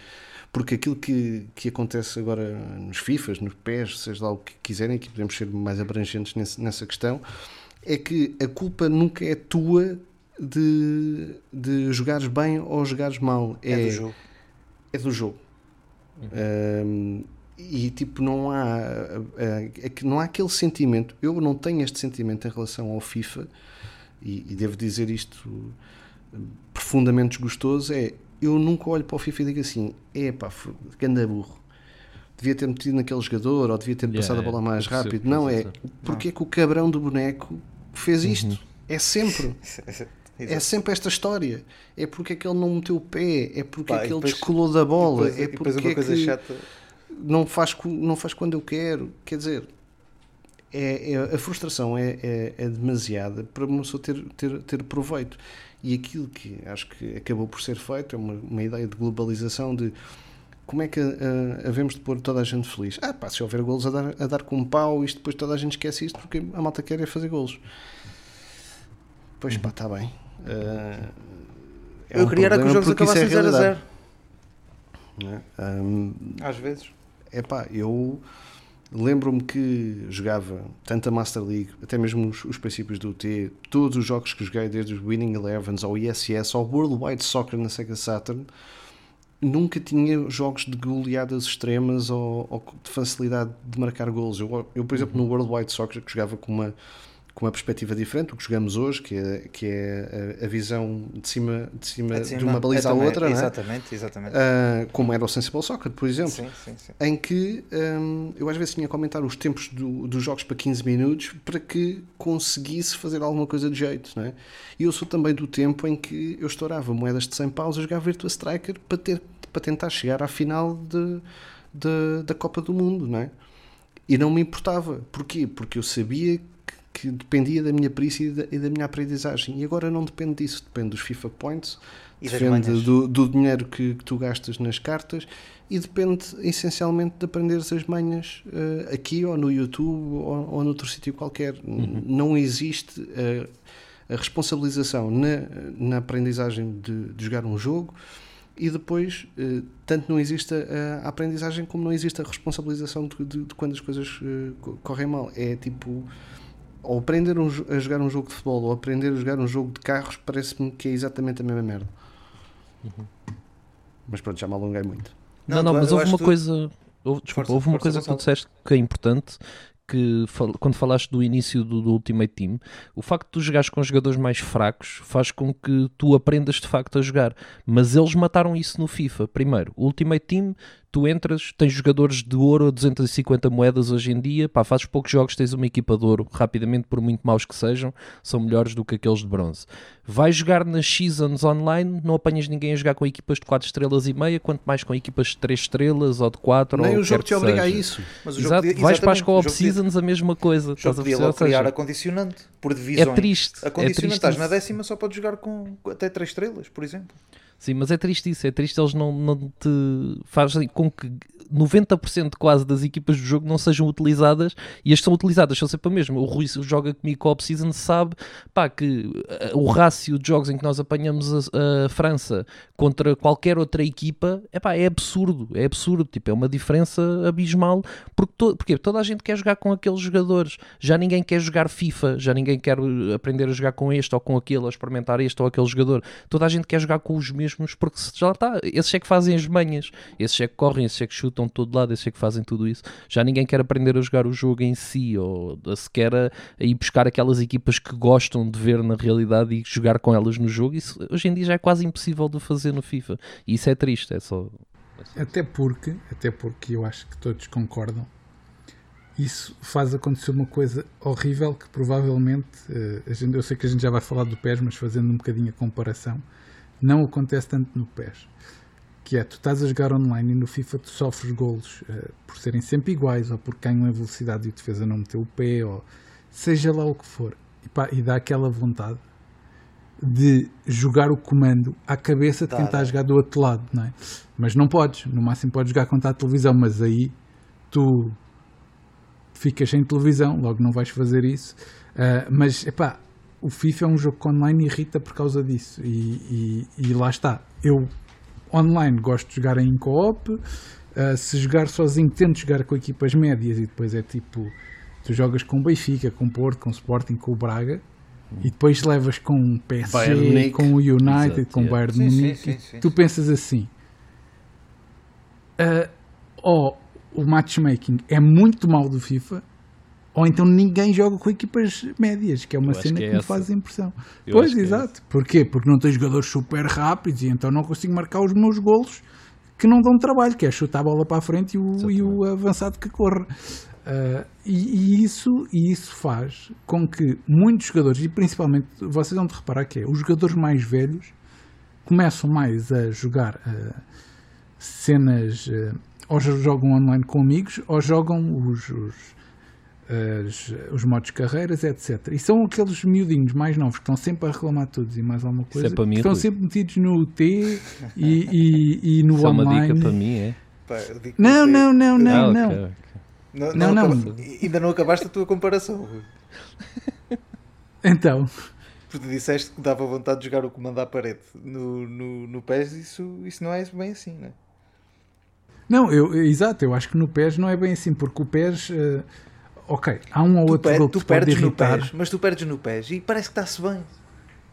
Porque aquilo que, que acontece agora nos FIFAs, nos PES, seja lá o que quiserem, que podemos ser mais abrangentes nesse, nessa questão, é que a culpa nunca é tua de, de jogares bem ou jogares mal. É, é do jogo. É do jogo. Uhum. Um, e tipo, não há, é que não há aquele sentimento. Eu não tenho este sentimento em relação ao FIFA, e, e devo dizer isto profundamente desgostoso: é eu nunca olho para o FIFA e digo assim, é pá, ganda burro. Devia ter metido naquele jogador ou devia ter yeah, passado a bola mais rápido. Não, é porque é que o cabrão do boneco fez isto. Uhum. É sempre. É sempre esta história. É porque é que ele não meteu o pé, é porque Pá, é que ele depois, descolou da bola, depois, é porque é que chata. não faz, não faz quando eu quero. Quer dizer, é, é a frustração é, é, é, demasiada para uma pessoa ter, ter, ter proveito. E aquilo que acho que acabou por ser feito é uma, uma ideia de globalização de como é que uh, havemos de pôr toda a gente feliz? Ah, pá, se houver golos a dar, a dar com um pau, isto depois toda a gente esquece isto porque a malta quer é fazer golos. Pois pá, está bem. Uh, é eu um queria era que os jogos é acabassem 0 a 0. Um, Às vezes. É pá, eu lembro-me que jogava tanto a Master League, até mesmo os, os, princípios do UT, todos os jogos que joguei, desde os Winning Elevens ao ISS, ao World Wide Soccer na Sega Saturn, nunca tinha jogos de goleadas extremas ou, ou de facilidade de marcar gols. Eu, eu por exemplo, no World Wide Soccer, que jogava com uma com uma perspectiva diferente do que jogamos hoje, que é, que é a, a visão de cima, de cima, É de uma baliza à outra, não é? Exatamente, exatamente. Ah, como era o Sensible Soccer, por exemplo, sim, sim, sim. em que hum, eu às vezes tinha a comentar os tempos do- dos jogos para 15 minutos para que conseguisse fazer alguma coisa de jeito, não é? E eu sou também do tempo em que eu estourava moedas de 100 paus a jogar Virtua Striker para, ter, para tentar chegar à final de, de- da Copa do Mundo, não é? E não me importava. Porquê? Porque eu sabia que, que dependia da minha perícia e da, e da minha aprendizagem. E agora não depende disso, depende dos FIFA Points, E depende do, do dinheiro que, que tu gastas nas cartas e depende essencialmente de aprenderes as manhas eh, aqui ou no YouTube ou, ou noutro sítio qualquer. N- Não existe a responsabilização na, na aprendizagem de, de jogar um jogo e depois eh, tanto não existe a, aprendizagem como não existe a responsabilização de, de- de quando as coisas eh, co- correm mal. É tipo ou aprender um a jogar um jogo de futebol ou aprender a jogar um jogo de carros parece-me que é exatamente a mesma merda. Mas pronto, já me alonguei muito. Não, Não, não, tu- mas eu houve uma coisa. houve- desculpa, Força, houve uma coisa que tu disseste que é importante. Que fal- quando falaste do início do, do Ultimate Team, o facto de tu jogares com jogadores mais fracos faz com que tu aprendas de facto a jogar. Mas eles mataram isso no FIFA. Primeiro, o Ultimate Team, tu entras, tens jogadores de ouro a 250 moedas hoje em dia, pá, fazes poucos jogos, tens uma equipa de ouro, rapidamente, por muito maus que sejam, são melhores do que aqueles de bronze. Vais jogar nas Seasons online, não apanhas ninguém a jogar com equipas de 4 estrelas e meia, quanto mais com equipas de 3 estrelas ou de 4 Nem ou o jogo te obriga a isso. Mas o jogo Exato, podia- vais para as co-op seasons a mesma coisa. O Estás jogo a podia criar seja, a condicionante por divisões. é triste. A é triste estás na décima, só podes jogar com até 3 estrelas, por exemplo. Sim, mas é triste isso, é triste eles não, não te fazem com que 90% quase das equipas do jogo não sejam utilizadas e as que são utilizadas são sempre a mesma. O Rui joga comigo com a Season sabe pá, que eh, o rácio de jogos em que nós apanhamos a, a França contra qualquer outra equipa epá, é absurdo, é absurdo, tipo, é uma diferença abismal porque, to, porque toda a gente quer jogar com aqueles jogadores, já ninguém quer jogar FIFA, já ninguém quer eh, aprender a jogar com este ou com aquele, ou experimentar este ou aquele jogador, toda a gente quer jogar com os mesmos porque já está, esses é que fazem as manhas, esses é que correm, esses é que chutam de todo lado, esses é que fazem tudo isso, já ninguém quer aprender a jogar o jogo em si ou sequer a, ir buscar aquelas equipas que gostam de ver na realidade e jogar com elas no jogo, isso hoje em dia já é quase impossível de fazer no FIFA. E isso é triste, é só Até porque, até porque eu acho que todos concordam, isso faz acontecer uma coisa horrível que provavelmente, eh, gente- eu sei que a gente já vai falar do PES, mas fazendo um bocadinho a comparação, não acontece tanto no PES. Que é, tu estás a jogar online e no FIFA tu sofres golos eh, por serem sempre iguais, ou porque ganham a velocidade e o defesa não meteu o pé, ou seja lá o que for. E, pá, e dá aquela vontade de jogar o comando à cabeça de Dá, quem está a jogar do outro lado, não é? Mas não podes, no máximo podes jogar contra a televisão, mas aí tu ficas sem televisão, logo não vais fazer isso. Ah, mas epá, o FIFA é um jogo que online irrita por causa disso. E, e- e lá está. Eu online gosto de jogar em co-op. ah, se jogar sozinho, tento jogar com equipas médias e depois é tipo. Tu jogas com o Benfica, com o Porto, com o Sporting, com o Braga e depois levas com o PSG, com o United, Exato, com o. Bayern Sim, Munique. sim, sim, tu sim. pensas assim: ah, ou o matchmaking é muito mal do FIFA, ou então ninguém joga com equipas médias, que é uma Eu cena que que, é me essa. faz impressão. Eu pois, que é exato. Porquê? Porque não tens jogadores super rápidos e então não consigo marcar os meus golos que não dão trabalho, que é chutar a bola para a frente e o, e o avançado que corre. Ah, e, e isso, e isso faz com que muitos jogadores, e principalmente vocês vão de reparar que é, os jogadores mais velhos começam mais a jogar ah, cenas, ah, ou jogam online com amigos, ou jogam os, os, as- os modos de carreiras, etc. E são aqueles miudinhos mais novos que estão sempre a reclamar todos e mais alguma coisa, é para mim, que estão sempre metidos no T e, e, e no Isso é uma online. dica para mim, é? Pá, Não, não, não, não, Ah, não. ok, ok. Não, Não, não. Ainda não acabaste a tua comparação. Então, Porque disseste que dava vontade de jogar o comando à parede. No, no, no PES isso, isso não é bem assim, né? não, eu, exato, eu acho que no PES não é bem assim, porque o PES, eh, ok, há um ou Tu, outro per- gol que tu te pode perdes no irritar. PES, mas tu perdes no PES e parece que está-se bem.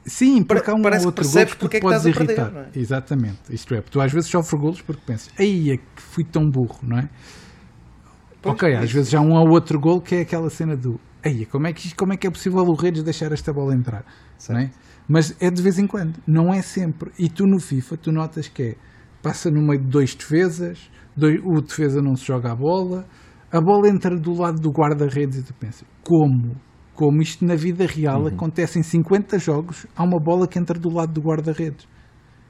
Sim, porque há um Parece ou outro gol que porque é que podes perder, irritar. não é? Exatamente, isto é, tu às vezes sofres golos porque pensas, aí é que fui tão burro, não é? Pois, ok, às vezes há um ou outro gol que é aquela cena do Ei, como é, que, como é que é possível o Redes deixar esta bola entrar? Não é? Mas é de vez em quando, não é sempre. E tu no FIFA, tu notas que é, passa no meio de dois defesas, dois- o defesa não se joga a bola, a bola entra do lado do guarda-redes e tu pensas, como? Como isto na vida real acontece em 50 jogos, há uma bola que entra do lado do guarda-redes.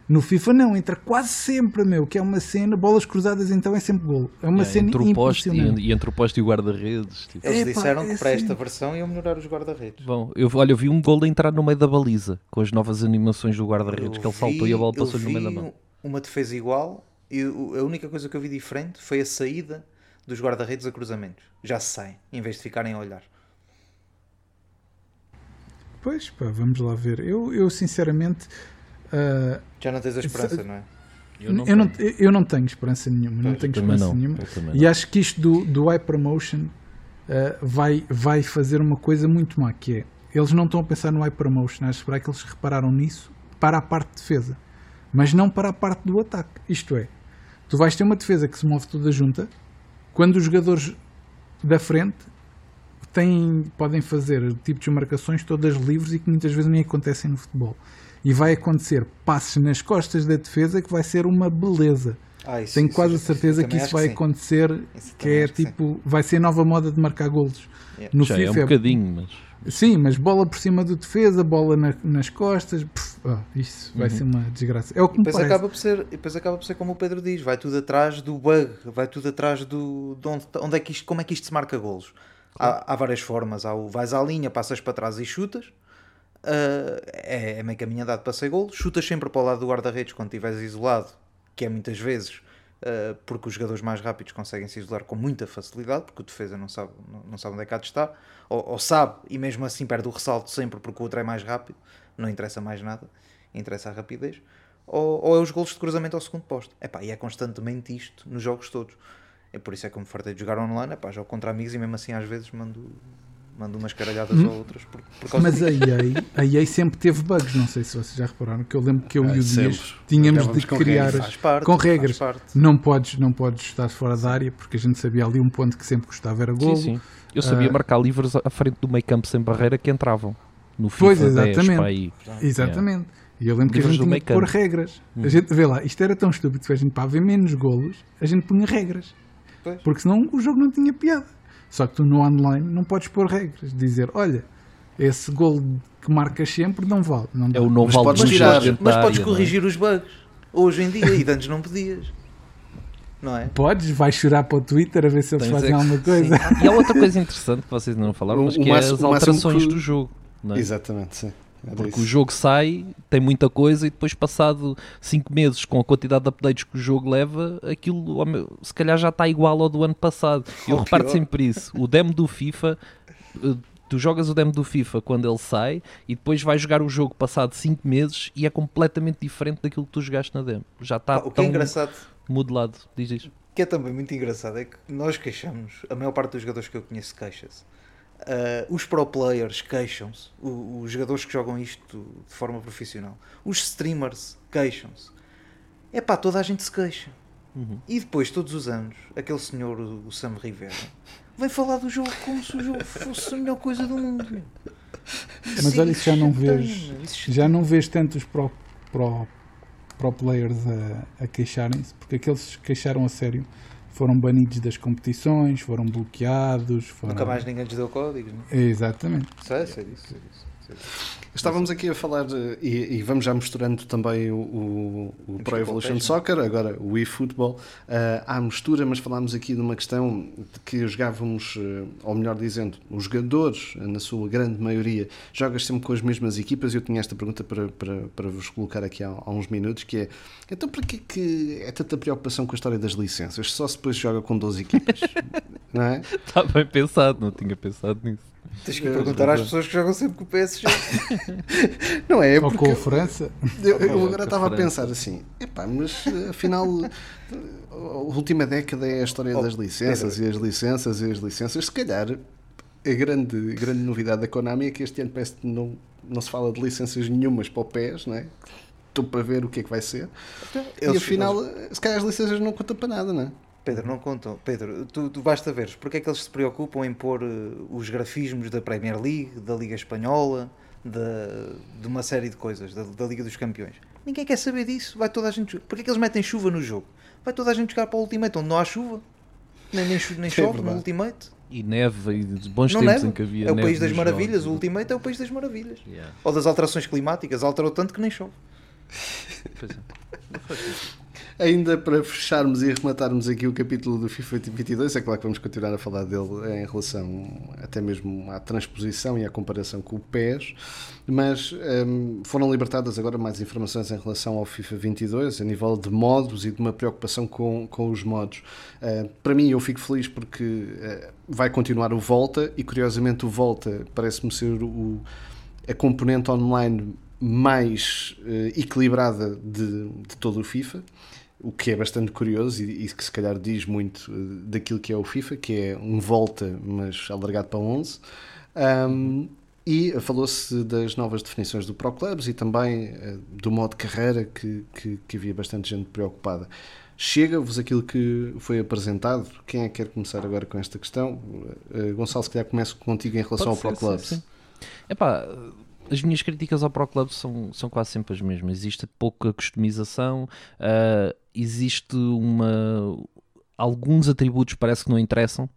No FIFA não, entra quase sempre, meu, que é uma cena, bolas cruzadas então é sempre golo. É uma É, cena entre o poste impressionante. e, e entre o poste e o guarda-redes. tipo. Eles disseram é que para assim. esta versão iam melhorar os guarda-redes. Bom, eu, olha, eu vi um gol entrar no meio da baliza com as novas animações do guarda-redes, que ele saltou e a bola eu passou no meio da vi mão. Uma defesa igual e a única coisa que eu vi diferente foi a saída dos guarda-redes a cruzamentos. Já se saem, em vez de ficarem a olhar. Pois, pá, vamos lá ver. Eu, eu sinceramente, ah, Já não tens a esperança, Isso- não é? eu, não, eu não tenho esperança nenhuma. Não tenho esperança não, nenhuma. eu E não. acho que isto do, do Hypermotion ah, vai, vai fazer uma coisa muito má, que é, eles não estão a pensar no Hypermotion, acho que eles repararam nisso para a parte de defesa, mas não para a parte do ataque. Isto é, tu vais ter uma defesa que se move toda junta, quando os jogadores da frente têm, podem fazer tipos de marcações todas livres e que muitas vezes nem acontecem no futebol. E vai acontecer passes nas costas da defesa que vai ser uma beleza. Ah, isso- Tenho isso- quase a certeza que isso vai sim. acontecer, Isso que é que sim. tipo, vai ser nova moda de marcar golos. Yeah. No Já é um FIFA é- bocadinho, mas. Sim, mas bola por cima do defesa, bola na- nas costas, pff, ah, isso Uhum. vai ser uma desgraça. É o que me Depois parece. acaba, por ser, depois acaba por ser como o Pedro diz, vai tudo atrás do bug, vai tudo atrás do de onde, onde é que isto, como é que isto se marca golos. Há, há várias formas, há o vais à linha, passas para trás e chutas, ah, é, é meio caminho andado para ser golo, chutas sempre para o lado do guarda-redes quando estiveres isolado, que é muitas vezes ah, porque os jogadores mais rápidos conseguem se isolar com muita facilidade, porque o defesa não sabe, não sabe onde é que há de estar, ou, ou sabe e mesmo assim perde o ressalto sempre porque o outro é mais rápido, não interessa mais nada, interessa a rapidez, ou, ou é os golos de cruzamento ao segundo posto. Epá, e é constantemente isto nos jogos todos. É por isso é que eu me fartei de jogar online, epá, jogo contra amigos e mesmo assim às vezes mando, mando umas caralhadas ou outras por, por causa Mas disso. a EA, a EA sempre teve bugs, não sei se vocês já repararam, que eu lembro que eu Ah, e o. Dias tínhamos de com criar regras. Faz parte, com faz regras. parte. Não podes, não podes estar fora da área, porque a gente sabia ali um ponto que sempre gostava era golo. Sim, sim. Eu sabia Ah. marcar livros à frente do meio campo sem barreira que entravam. No FIFA Pois, 10, exatamente. pá, aí. Exatamente. E eu lembro que a gente tinha que pôr regras. Hum. A gente, vê lá, isto era tão estúpido que a gente para haver menos golos, a gente punha regras. Pois. Porque senão o jogo não tinha piada. Só que tu no online não podes pôr regras. Dizer, olha, esse golo que marcas sempre não vale. Não. É o não Mas vale podes tirar, Mas da podes é? corrigir os bugs hoje em dia e de antes não podias. Não é? Podes, vais chorar para o Twitter a ver se eles Tens é fazem que- alguma coisa. E há outra coisa interessante que vocês não falaram, mas o que máximo- é as alterações que- do jogo. É? Exatamente, sim. Era Porque isso. o jogo sai, tem muita coisa e depois passado 5 meses com a quantidade de updates que o jogo leva, aquilo se calhar já está igual ao do ano passado. Eu Ou pior. sempre isso. O demo do FIFA, eh, tu jogas o demo do FIFA quando ele sai e depois vais jogar o jogo passado 5 meses e é completamente diferente daquilo que tu jogaste na demo. Já está o que é engraçado, modelado. Diz o que é também muito engraçado, é que nós queixamos, a maior parte dos jogadores que eu conheço queixa-se. Ah, os pro players queixam-se, os jogadores que jogam isto de forma profissional, os streamers queixam-se. É pá, toda a gente se queixa. Uhum. E depois, todos os anos, aquele senhor, o Sam Rivera, vem falar do jogo como se o jogo fosse a melhor coisa do mundo. Mas olha, isso já não vês, já não vês tantos pro, pro, pro players a, a queixarem-se, porque aqueles que queixaram a sério foram banidos das competições, foram bloqueados. Foram... Nunca mais ninguém lhes deu códigos, não Exatamente. sei, sei disso, sei disso. Estávamos aqui a falar, e, e vamos já misturando também o, o, o Pro Evolution Page, Soccer, agora o eFootball, uh, à mistura, mas falámos aqui de uma questão de que jogávamos, eh, ou melhor dizendo, os jogadores, eh, na sua grande maioria, jogas sempre com as mesmas equipas, e eu tinha esta pergunta para, para, para vos colocar aqui há, há uns minutos, que é, então para que que é tanta preocupação com a história das licenças? Só se depois joga com 12 equipas, não é? Está bem pensado, não tinha pensado nisso. Tens que perguntar às pessoas que jogam sempre com o PSG. Não é, Ou porque... com a França. Eu, eu agora estava a pensar assim, epá, mas eh, afinal a última década é a história Oh, das licenças e as licenças e as licenças. Se calhar a grande, grande novidade da Konami é que este ano parece que não, não se fala de licenças nenhumas para o PES, não é? Estou para ver o que é que vai ser. e Eles- afinal, se calhar as licenças não contam para nada, não é? Pedro, não contam. Pedro, tu, tu basta veres porque é que eles se preocupam em pôr uh, os grafismos da Premier League, da Liga Espanhola, da, de uma série de coisas, da, da Liga dos Campeões. Ninguém quer saber disso. Vai toda a gente. Porquê é que eles metem chuva no jogo? Vai toda a gente jogar para o Ultimate, onde não há chuva. Nem, nem, nem chove no verdade. Ultimate. E neve, e de bons Não tempos neva. em que havia É o neve país das maravilhas. jogos. O Ultimate é o país das maravilhas. Yeah. Ou das alterações climáticas. Alterou tanto que nem chove. Pois é. Ainda para fecharmos e arrematarmos aqui o capítulo do FIFA 22, é claro que vamos continuar a falar dele em relação até mesmo à transposição e à comparação com o PES, mas hum, foram libertadas agora mais informações em relação ao FIFA 22, a nível de modos e de uma preocupação com, com os modos. Uh, para mim, eu fico feliz porque uh, vai continuar o Volta e, curiosamente, o Volta parece-me ser o, a componente online mais eh, equilibrada de, de todo o FIFA, o que é bastante curioso e, e que se calhar diz muito eh, daquilo que é o FIFA, que é um volta, mas alargado para 11. Um, e falou-se das novas definições do Pro Clubs e também eh, do modo carreira, que, que, que havia bastante gente preocupada. Chega-vos aquilo que foi apresentado. Quem é que quer começar agora com esta questão? Eh, Gonçalo, se calhar começo contigo em relação Pode ao Pro ser, Clubs. sim, sim. Epá, as minhas críticas ao Pro Club são, são quase sempre as mesmas. Existe pouca customização, ah, existe uma. Alguns atributos parece que não interessam.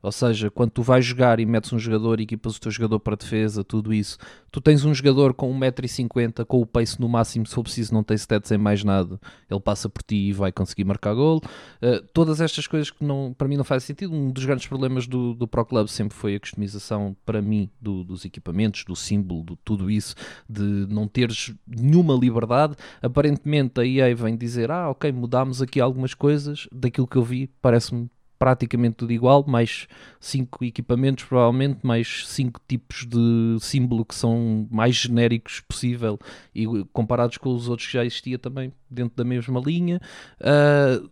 Ou seja, quando tu vais jogar e metes um jogador e equipas o teu jogador para defesa, tudo isso, tu tens um jogador com 1,50m, com o pace no máximo, se for preciso, não tem stats em mais nada, ele passa por ti e vai conseguir marcar gol. Uh, todas estas coisas que não, para mim não faz sentido. Um dos grandes problemas do, do Pro Club sempre foi a customização, para mim, do- dos equipamentos, do símbolo, de tudo isso, de não teres nenhuma liberdade. Aparentemente a EA vem dizer: Ah, ok, mudámos aqui algumas coisas. Daquilo que eu vi, parece-me praticamente tudo igual, mais cinco equipamentos provavelmente, mais cinco tipos de símbolo que são mais genéricos possível e comparados com os outros que já existia também dentro da mesma linha. Ah,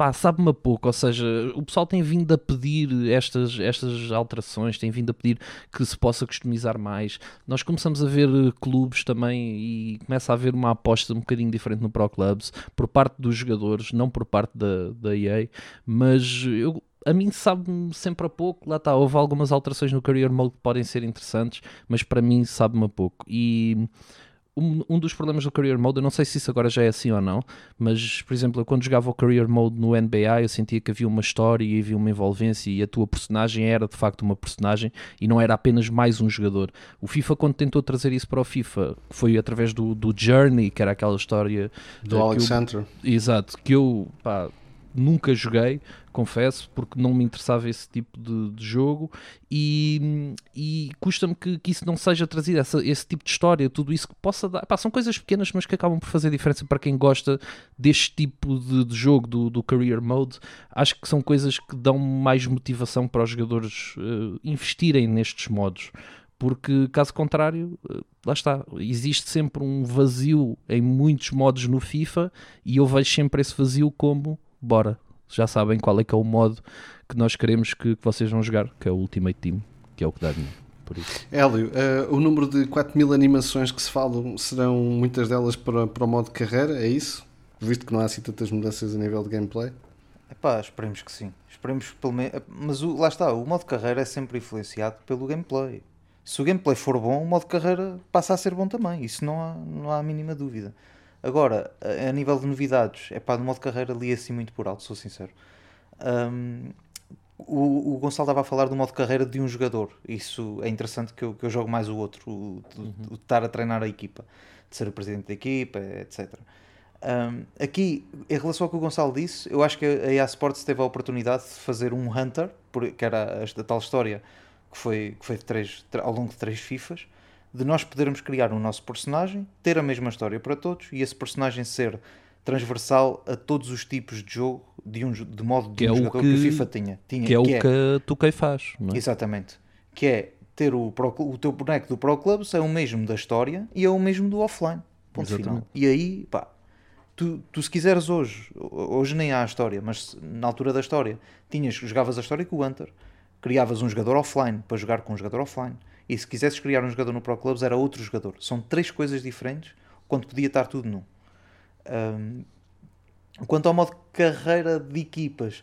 pá, sabe-me a pouco, ou seja, o pessoal tem vindo a pedir estas, estas alterações, tem vindo a pedir que se possa customizar mais. Nós começamos a ver eh, clubes também e começa a haver uma aposta um bocadinho diferente no Pro Clubs por parte dos jogadores, não por parte da, da EA, mas eu. A mim sabe-me sempre a pouco, lá está, houve algumas alterações no Career Mode que podem ser interessantes, mas para mim sabe-me a pouco. E um, um dos problemas do Career Mode, eu não sei se isso agora já é assim ou não, mas, por exemplo, eu quando jogava o Career Mode no NBA, eu sentia que havia uma história e havia uma envolvência e a tua personagem era de facto uma personagem e não era apenas mais um jogador. O FIFA, quando tentou trazer isso para o FIFA, foi através do, do Journey, que era aquela história Do eh, que Alex eu- Hunter. Exato, que eu pá, nunca joguei, confesso, porque não me interessava esse tipo de, de jogo e, e custa-me que, que isso não seja trazido, essa- esse tipo de história, tudo isso que possa dar. Pá, são coisas pequenas, mas que acabam por fazer diferença para quem gosta deste tipo de, de jogo, do, do Career Mode. Acho que são coisas que dão mais motivação para os jogadores eh, investirem nestes modos. Porque, caso contrário, eh, lá está, existe sempre um vazio em muitos modos no FIFA e eu vejo sempre esse vazio como bora, já sabem qual é que é o modo que nós queremos que, que vocês vão jogar, que é o Ultimate Team, que é o que dá dinheiro. Por isso. Hélio, eh, o número de 4 mil animações que se falam serão muitas delas para, para o modo carreira, é isso? Visto que não há assim tantas mudanças a nível de gameplay. Epá, esperemos que sim. Esperemos pelo menos. Mas o- lá está, o modo carreira é sempre influenciado pelo gameplay. Se o gameplay for bom, o modo carreira passa a ser bom também. Isso não há, não há a mínima dúvida. Agora, a, nível de novidades, é pá, no modo carreira li assim muito por alto, sou sincero. Hum, o, o Gonçalo estava a falar do modo carreira de um jogador. Isso é interessante que eu, que eu jogo mais o outro, o, o- o de estar a treinar a equipa, de ser o presidente da equipa, etc. Um, aqui, em relação ao que o Gonçalo disse, eu acho que a EA Sports teve a oportunidade de fazer um Hunter, que era a, a tal história que foi, que foi de três, ao longo de três FIFAs, de nós podermos criar o nosso personagem, ter a mesma história para todos e esse personagem ser transversal a todos os tipos de jogo de, um, de modo de Que é um o jogador que- que, o FIFA tinha. tinha Que é o que a 2K faz, não é? Exatamente. Que é ter o, Pro o teu boneco do Pro Clubs é o mesmo da história e é o mesmo do offline. Ponto final. Exatamente. E aí, pá, tu, tu se quiseres hoje, hoje nem há a história, mas na altura da história, tinhas, jogavas a história com o Hunter, criavas um jogador offline para jogar com um jogador offline. E se quisesses criar um jogador no Pro Clubs era outro jogador. São três coisas diferentes quando podia estar tudo num. Ahm, Quanto ao modo carreira de equipas,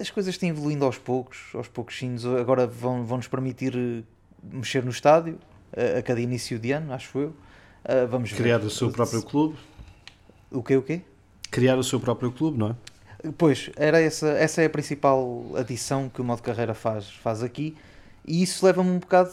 as coisas têm evoluindo aos poucos, aos poucos Agora vão, vão nos permitir eh, mexer no estádio a, a cada início de ano, acho eu. Uh, vamos Criar ver. o seu próprio clube. O quê, o quê? Criar o seu próprio clube, não é? Pois, era essa, essa é a principal adição que o modo carreira faz, faz aqui, e isso leva-me um bocado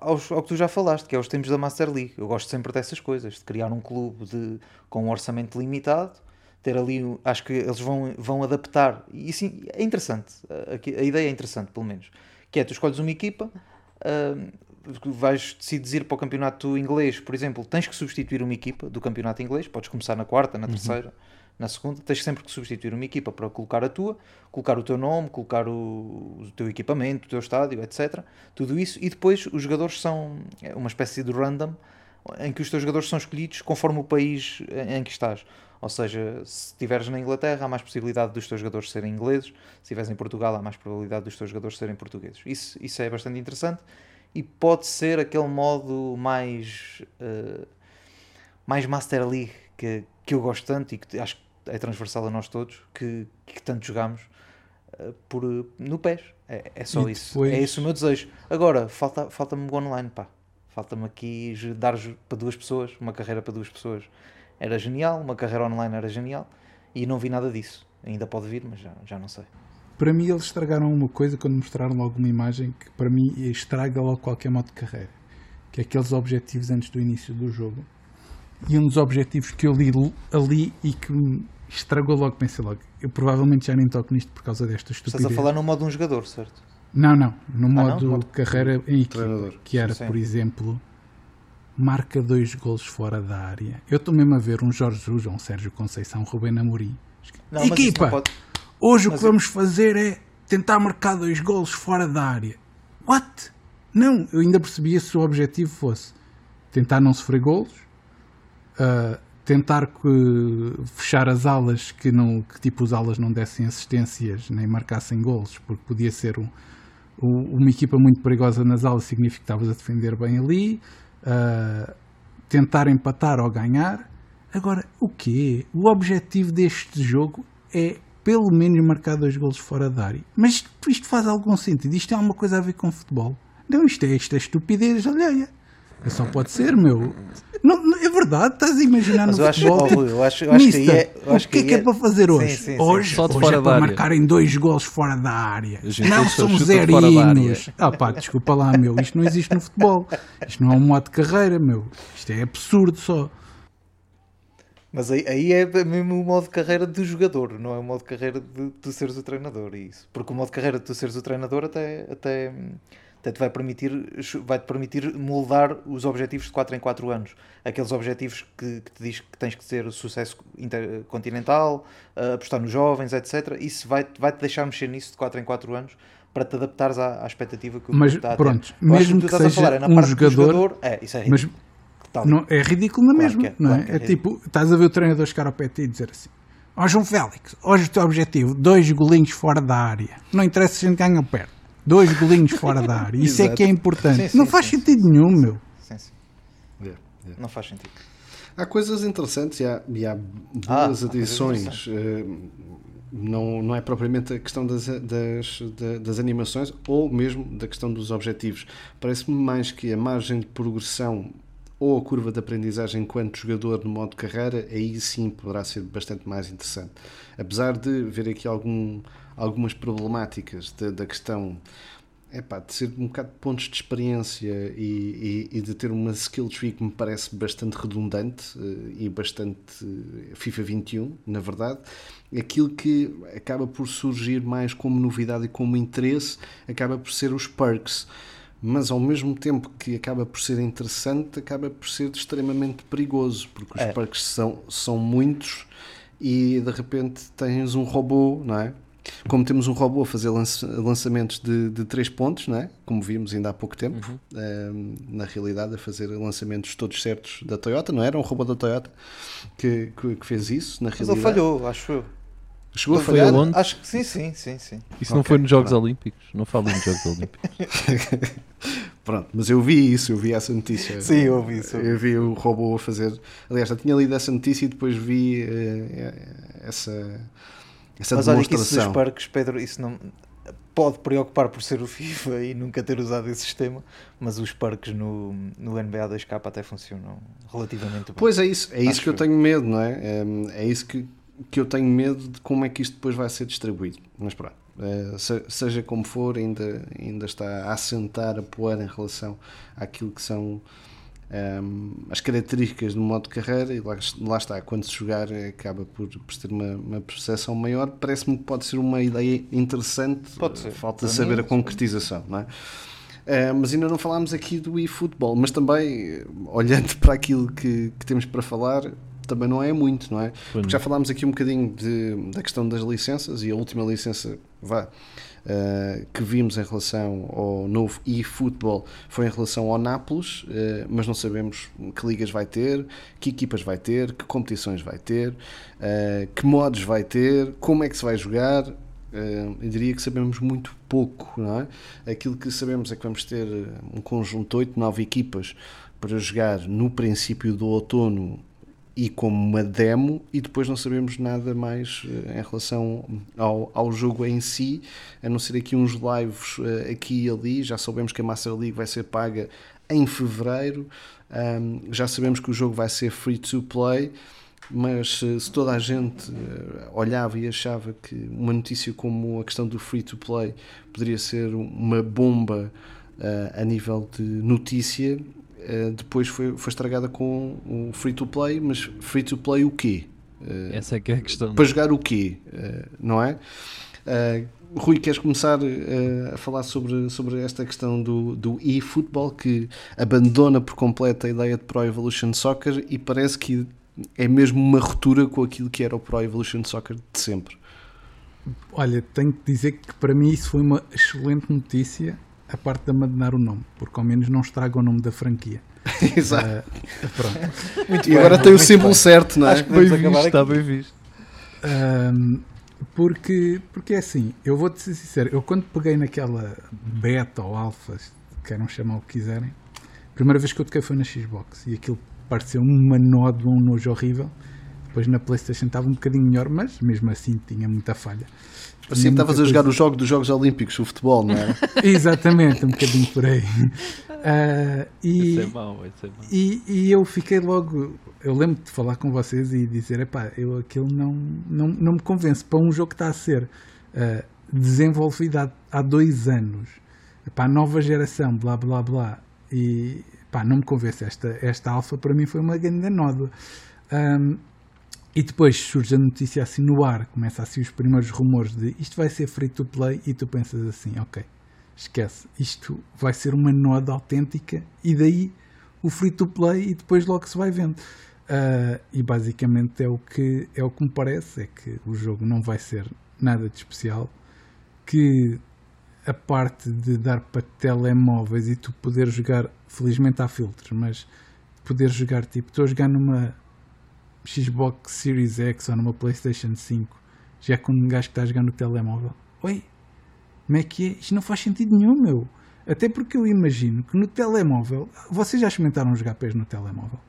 aos, ao que tu já falaste, que é os tempos da Master League. Eu gosto sempre dessas coisas, de criar um clube de, com um orçamento limitado, ter ali, acho que eles vão, vão adaptar, e sim, é interessante, a, a, ideia é interessante, pelo menos, que é, tu escolhes uma equipa, uh, vais decidir ir para o campeonato inglês, por exemplo, tens que substituir uma equipa do campeonato inglês, podes começar na quarta, na uhum. Na segunda, tens sempre que substituir uma equipa para colocar a tua, colocar o teu nome, colocar o, o, teu equipamento, o teu estádio, etc. Tudo isso, e depois os jogadores são é uma espécie de random em que os teus jogadores são escolhidos conforme o país em que estás. Ou seja, se estiveres na Inglaterra, há mais possibilidade dos teus jogadores serem ingleses, se estiveres em Portugal, há mais probabilidade dos teus jogadores serem portugueses. Isso, isso é bastante interessante e pode ser aquele modo mais, uh, mais Master League que, que eu gosto tanto e que acho que é transversal a nós todos, que, que tanto jogamos uh, por, no PES. É, é só e isso. Depois... É esse o meu desejo. Agora, falta-me falta o online, pá. Falta-me aqui dar para duas pessoas, uma carreira para duas pessoas. Era genial, uma carreira online era genial. E não vi nada disso. Ainda pode vir, mas já, já não sei. Para mim, eles estragaram uma coisa quando mostraram logo uma imagem que, para mim, estraga logo qualquer modo de carreira. Que é aqueles objetivos antes do início do jogo e um dos objetivos que eu li ali e que me estragou logo, pensei logo, eu provavelmente já nem toco nisto por causa desta estupidez. Estás a falar no modo de um jogador, certo? Não, não, no ah, modo, não? carreira em equipa, que era, sim, sim. por exemplo, marca dois golos fora da área. Eu estou mesmo a ver um Jorge Jesus, um Sérgio Conceição, um Rubén Amorim. Não, equipa, pode... hoje mas o que vamos fazer é tentar marcar dois golos fora da área. What? Não, eu ainda percebia se o objetivo fosse tentar não sofrer golos, tentar que, fechar as alas que, não, que tipo os alas não dessem assistências nem marcassem golos, porque podia ser um, um, uma equipa muito perigosa nas alas, significa que estavas a defender bem ali. Uh, tentar empatar ou ganhar. Agora, o quê? O objetivo deste jogo é pelo menos marcar dois golos fora da área. Mas isto, faz algum sentido? Isto tem alguma coisa a ver com futebol? Não, isto é, isto é estupidez alheia. Só pode ser, meu. Não, não, é verdade, estás a imaginar Mas no eu futebol. Acho, eu acho, eu acho Mister, que é, eu acho o que, é que é, é para fazer hoje? Sim, sim, sim. Hoje, Só de hoje fora é para marcarem dois gols fora da área. Não, somos zerinhos. Ah pá, desculpa lá, meu. Isto não existe no futebol. Isto não é um modo de carreira, meu. Isto é absurdo só. Mas aí, aí é mesmo o modo de carreira do jogador, não é o modo de carreira de tu seres o treinador. Isso. Porque o modo de carreira de tu seres o treinador até, até Portanto, vai permitir, vai-te permitir moldar os objetivos de 4 em 4 anos. Aqueles objetivos que, que te diz que tens que ter sucesso intercontinental, uh, apostar nos jovens, etc. Isso vai-te vai -te deixar mexer nisso de 4 em 4 anos para te adaptares à, à expectativa que o Mas está pronto, a mesmo que, que seja falar, é um jogador, jogador, é, isso é ridículo. Mas, não, é ridículo na claro mesma, é, não é? Claro é, é tipo, estás a ver o treinador chegar ao PT e dizer assim Ó oh, João Félix, hoje o teu objetivo, dois golinhos fora da área. Não interessa se a gente ganha ou perde dois golinhos fora da área. Isso é que é importante. Sim, sim, não faz sim, sentido nenhum, meu. Yeah, yeah. Não faz sentido. Há coisas interessantes e há, e há duas ah, adições. Uh, não, não é propriamente a questão das, das, das animações ou mesmo da questão dos objetivos. Parece-me mais que a margem de progressão ou a curva de aprendizagem enquanto jogador no modo carreira, aí sim poderá ser bastante mais interessante. Apesar de ver aqui algum, algumas problemáticas de, da questão epá, de ser um bocado de pontos de experiência e, e, e, de ter uma skill tree que me parece bastante redundante uh, e bastante uh, FIFA 21, na verdade, aquilo que acaba por surgir mais como novidade e como interesse acaba por ser os perks. Mas ao mesmo tempo que acaba por ser interessante, acaba por ser extremamente perigoso, porque os é. perks são, são muitos e de repente tens um robô, não é? Como temos um robô a fazer lançamentos de, de 3 pontos, não é? como vimos ainda há pouco tempo, uhum. um, ehm, na realidade, a fazer lançamentos todos certos da Toyota, não era um robô da Toyota que, que, que fez isso, na Mas realidade. Mas ele falhou, acho eu. Chegou a falhar? Onde? Acho que sim, sim, sim, sim. Isso okay. não foi nos Jogos Pronto. Olímpicos? Não falo nos Jogos Olímpicos. Pronto, mas eu vi isso, eu vi essa notícia. Sim, eu vi isso. Eu vi o robô a fazer. Aliás, já tinha lido essa notícia e depois vi uh, essa, essa Mas olha que isso dos parques, Pedro, isso não pode preocupar por ser o FIFA e nunca ter usado esse sistema, mas os parques no, no NBA 2K até funcionam relativamente bem. Pois é isso, é isso que eu tenho medo, não é? É, é isso que, que eu tenho medo de como é que isto depois vai ser distribuído. Mas pronto, eh, se- seja como for, ainda, ainda está a assentar a poeira em relação àquilo que são ehm, as características do modo de carreira e lá, lá está, quando se jogar eh, acaba por, por ter uma, uma percepção maior. Parece-me que pode ser uma ideia interessante, Pode ser. falta Para saber mim, a concretização, não é? Uh, mas ainda não falámos aqui do eFootball, mas também, olhando para aquilo que, que temos para falar, também não é muito, não é? Porque já falámos aqui um bocadinho de- da questão das licenças e a última licença vá, uh, que vimos em relação ao novo eFootball foi em relação ao Nápoles, uh, mas não sabemos que ligas vai ter, que equipas vai ter, que competições vai ter, uh, que modos vai ter, como é que se vai jogar. Eu diria que sabemos muito pouco, não é? Aquilo que sabemos é que vamos ter um conjunto de 8, 9 equipas para jogar no princípio do outono e como uma demo, e depois não sabemos nada mais uh, em relação ao, ao jogo em si, a não ser aqui uns lives uh, aqui e ali. Já sabemos que a Master League vai ser paga em fevereiro, um, já sabemos que o jogo vai ser free to play mas eh, se toda a gente olhava e achava que uma notícia como a questão do free to play poderia ser uma bomba a nível de notícia, eh, depois foi, foi estragada com o free to play, mas free to play o quê? Eh, Essa é que é a questão. para jogar o quê? Eh, não é? Rui, queres começar a falar sobre, sobre esta questão do, do eFootball que abandona por completo a ideia de Pro Evolution Soccer e parece que é mesmo uma ruptura com aquilo que era o Pro Evolution Soccer de sempre. Olha, tenho que dizer que para mim isso foi uma excelente notícia, a parte de abandonar o nome, porque ao menos não estraga o nome da franquia. Exato. Ah, pronto. Muito e bem, agora tem o símbolo bem. certo, não é? Acho que Bem visto, está bem visto. Porque, porque é assim, eu vou-te ser sincero, eu quando peguei naquela beta ou alfa, queiram chamar o que quiserem, a primeira vez que eu toquei foi na Xbox e aquilo pareceu uma nódoa, um nojo horrível. Depois na Playstation estava um bocadinho melhor, mas mesmo assim tinha muita falha. Parecia que estavas a jogar o jogo dos Jogos Olímpicos, o futebol, não é? Exatamente, um bocadinho por aí. Ah, e, Isso é mau, isso é mau. E, e eu fiquei logo. Eu lembro de falar com vocês e dizer: epá, eu aquilo não, não, não me convence. Para um jogo que está a ser ah, desenvolvido há, há dois anos, epá, nova geração, blá blá blá, e pá, não me convence. Esta, esta alfa para mim foi uma grande nódoa. Ahm, e depois surge a notícia assim no ar, começa assim os primeiros rumores de isto vai ser free to play, e tu pensas assim: ok, esquece, isto vai ser uma noda autêntica, e daí o free to play, e depois logo se vai vendo. Ah, e basicamente é o, que, é o que me parece: é que o jogo não vai ser nada de especial, que a parte de dar para telemóveis e tu poder jogar, felizmente há filtros, mas poder jogar tipo, estou a jogar numa Xbox Series X ou numa PlayStation 5, já com um gajo que está a jogar no telemóvel. Oi, como é que é? Isto não faz sentido nenhum, meu. Até porque eu imagino que no telemóvel. Vocês já experimentaram jogar pés no telemóvel?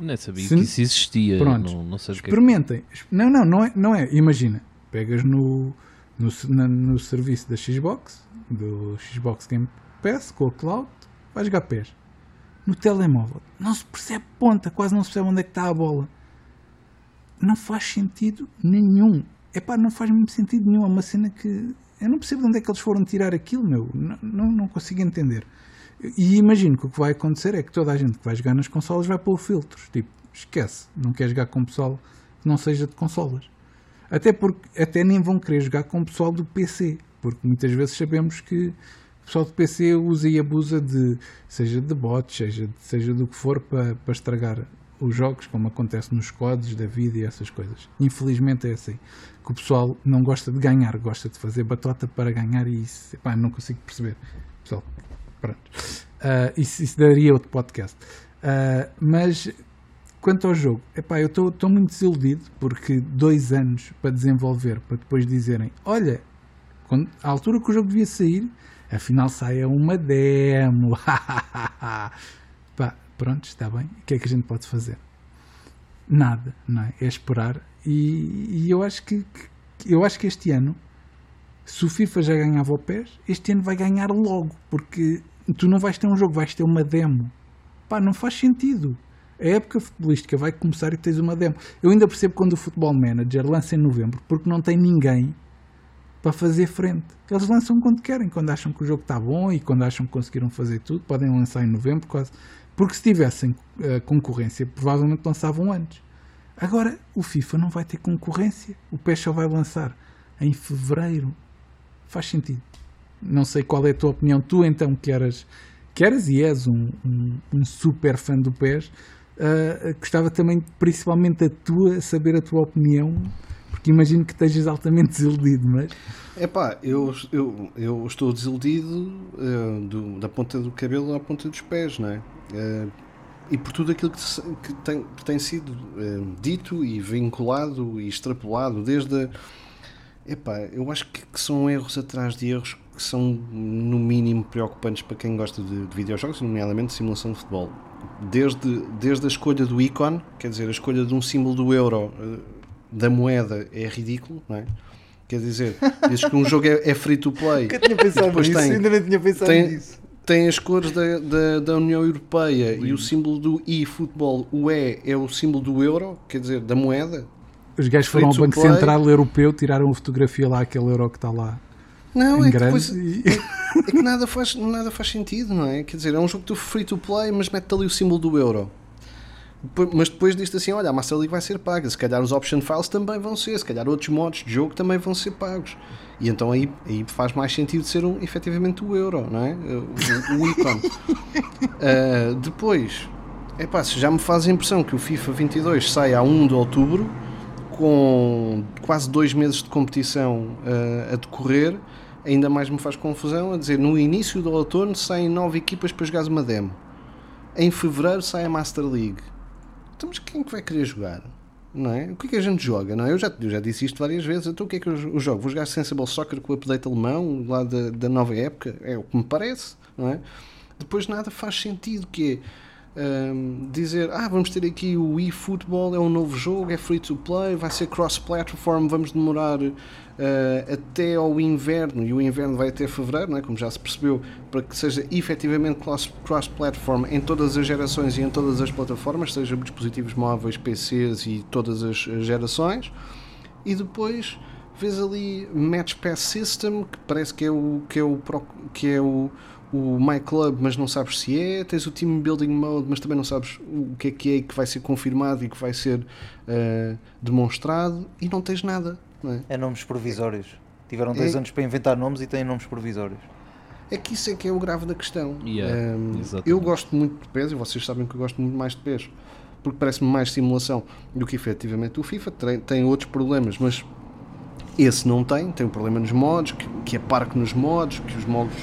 Nem sabia Se- que isso existia. Pronto. Não, não sei que é que- Experimentem. Não, não, não é. Não é. Imagina, pegas no, no, na- no serviço da Xbox, do Xbox Game Pass, com a cloud, vais jogar pés. No telemóvel, não se percebe ponta, quase não se percebe onde é que está a bola. Não faz sentido nenhum. Epá, não faz mesmo sentido nenhum. É uma cena que. Eu não percebo de onde é que eles foram tirar aquilo, meu. Não, não, não consigo entender. E imagino que o que vai acontecer é que toda a gente que vai jogar nas consolas vai pôr filtros. Tipo, esquece, não quer jogar com pessoal que não seja de consolas. Até porque até nem vão querer jogar com o pessoal do PC, porque muitas vezes sabemos que o pessoal do PC usa e abusa de seja de bots, seja, seja do que for para, para estragar os jogos, como acontece nos codes da vida e essas coisas. Infelizmente é assim. Que o pessoal não gosta de ganhar, gosta de fazer batota para ganhar e isso, epá, não consigo perceber. Pessoal, pronto. Ah, isso, isso daria outro podcast. Ah, mas quanto ao jogo, epá, eu estou muito desiludido porque dois anos para desenvolver, para depois dizerem: olha, quando, à altura que o jogo devia sair, afinal sai uma demo. Pronto, está bem. O que é que a gente pode fazer? nada, não é? É esperar. E, e eu acho que, que, eu acho que este ano, se o FIFA já ganhava o PES, este ano vai ganhar logo, porque tu não vais ter um jogo, vais ter uma demo. Pá, não faz sentido. A época futebolística vai começar e tens uma demo. Eu ainda percebo quando o Futebol Manager lança em novembro, porque não tem ninguém para fazer frente. Eles lançam quando querem, quando acham que o jogo está bom e quando acham que conseguiram fazer tudo, podem lançar em novembro, quase. Porque se tivessem uh, concorrência, provavelmente lançavam antes. Agora, o FIFA não vai ter concorrência. O PES só vai lançar em fevereiro. Faz sentido. Não sei qual é a tua opinião. Tu, então, que eras, que eras e és um, um, um super fã do PES, uh, gostava também, principalmente, a tua, saber a tua opinião imagino que estejas altamente desiludido, mas. É pá, eu, eu, eu estou desiludido uh, do, da ponta do cabelo à ponta dos pés, não é? Uh, e por tudo aquilo que, que, tem, que tem sido uh, dito e vinculado e extrapolado desde. A, epá, eu acho que, que, são erros atrás de erros que são, no mínimo, preocupantes para quem gosta de, de videojogos, nomeadamente simulação de futebol. Desde, desde a escolha do ícone, quer dizer, a escolha de um símbolo do euro da moeda é ridículo, não é? Quer dizer, dizes que um jogo é, é free to play. Nunca tinha pensado nisso, tem, ainda não tinha pensado tem, nisso. Tem as cores da, da, da União Europeia Sim. e o símbolo do e-futebol, o E é o símbolo do euro, quer dizer, da moeda. Os gajos foram ao Banco play. Central Europeu, tiraram a fotografia lá, aquele euro que está lá. Não, é que, depois, e... é, é, que nada faz, nada faz sentido, não é? Quer dizer, é um jogo do free to play, mas mete ali o símbolo do euro. Mas depois disto assim, olha, a Master League vai ser paga, se calhar os option files também vão ser, se calhar outros modos de jogo também vão ser pagos. E então aí, aí faz mais sentido ser um, efetivamente o euro, não é? O, o ícone. uh, depois, é pá, se já me faz a impressão que o FIFA 22 sai a 1 de outubro, com quase dois meses de competição uh, a decorrer, ainda mais me faz confusão a dizer no início do outono saem nove equipas para jogar uma demo. Em fevereiro sai a Master League então, mas quem é que vai querer jogar? Não é? O que é que a gente joga? Não é? eu, já, eu já disse isto várias vezes. Então, o que é que eu, eu jogo? Vou jogar Sensible Soccer com o update alemão, lá da, da nova época? É o que me parece. Não é? Depois, nada faz sentido. Que é um, dizer: Ah, vamos ter aqui o eFootball, é um novo jogo, é free to play, vai ser cross-platform, vamos demorar uh, até ao inverno, e o inverno vai até fevereiro, não é? como já se percebeu, para que seja efetivamente cross-platform em todas as gerações e em todas as plataformas, seja dispositivos móveis, PCs e todas as gerações. E depois vês ali Match Pass System, que parece que é o que é o, que é o, o My Club, mas não sabes se é. Tens o Team Building Mode, mas também não sabes o que é que é que vai ser confirmado e que vai ser uh, demonstrado. E não tens nada. É? é? nomes provisórios. Tiveram dois é... anos para inventar nomes e têm nomes provisórios. É que isso é que é o grave da questão. Yeah, um, eu gosto muito de PES e vocês sabem que eu gosto muito mais de PES porque parece-me mais simulação do que efetivamente o FIFA. Tem, tem, outros problemas, mas esse não tem. Tem um problema nos modos, que, que é parque nos modos, que os modos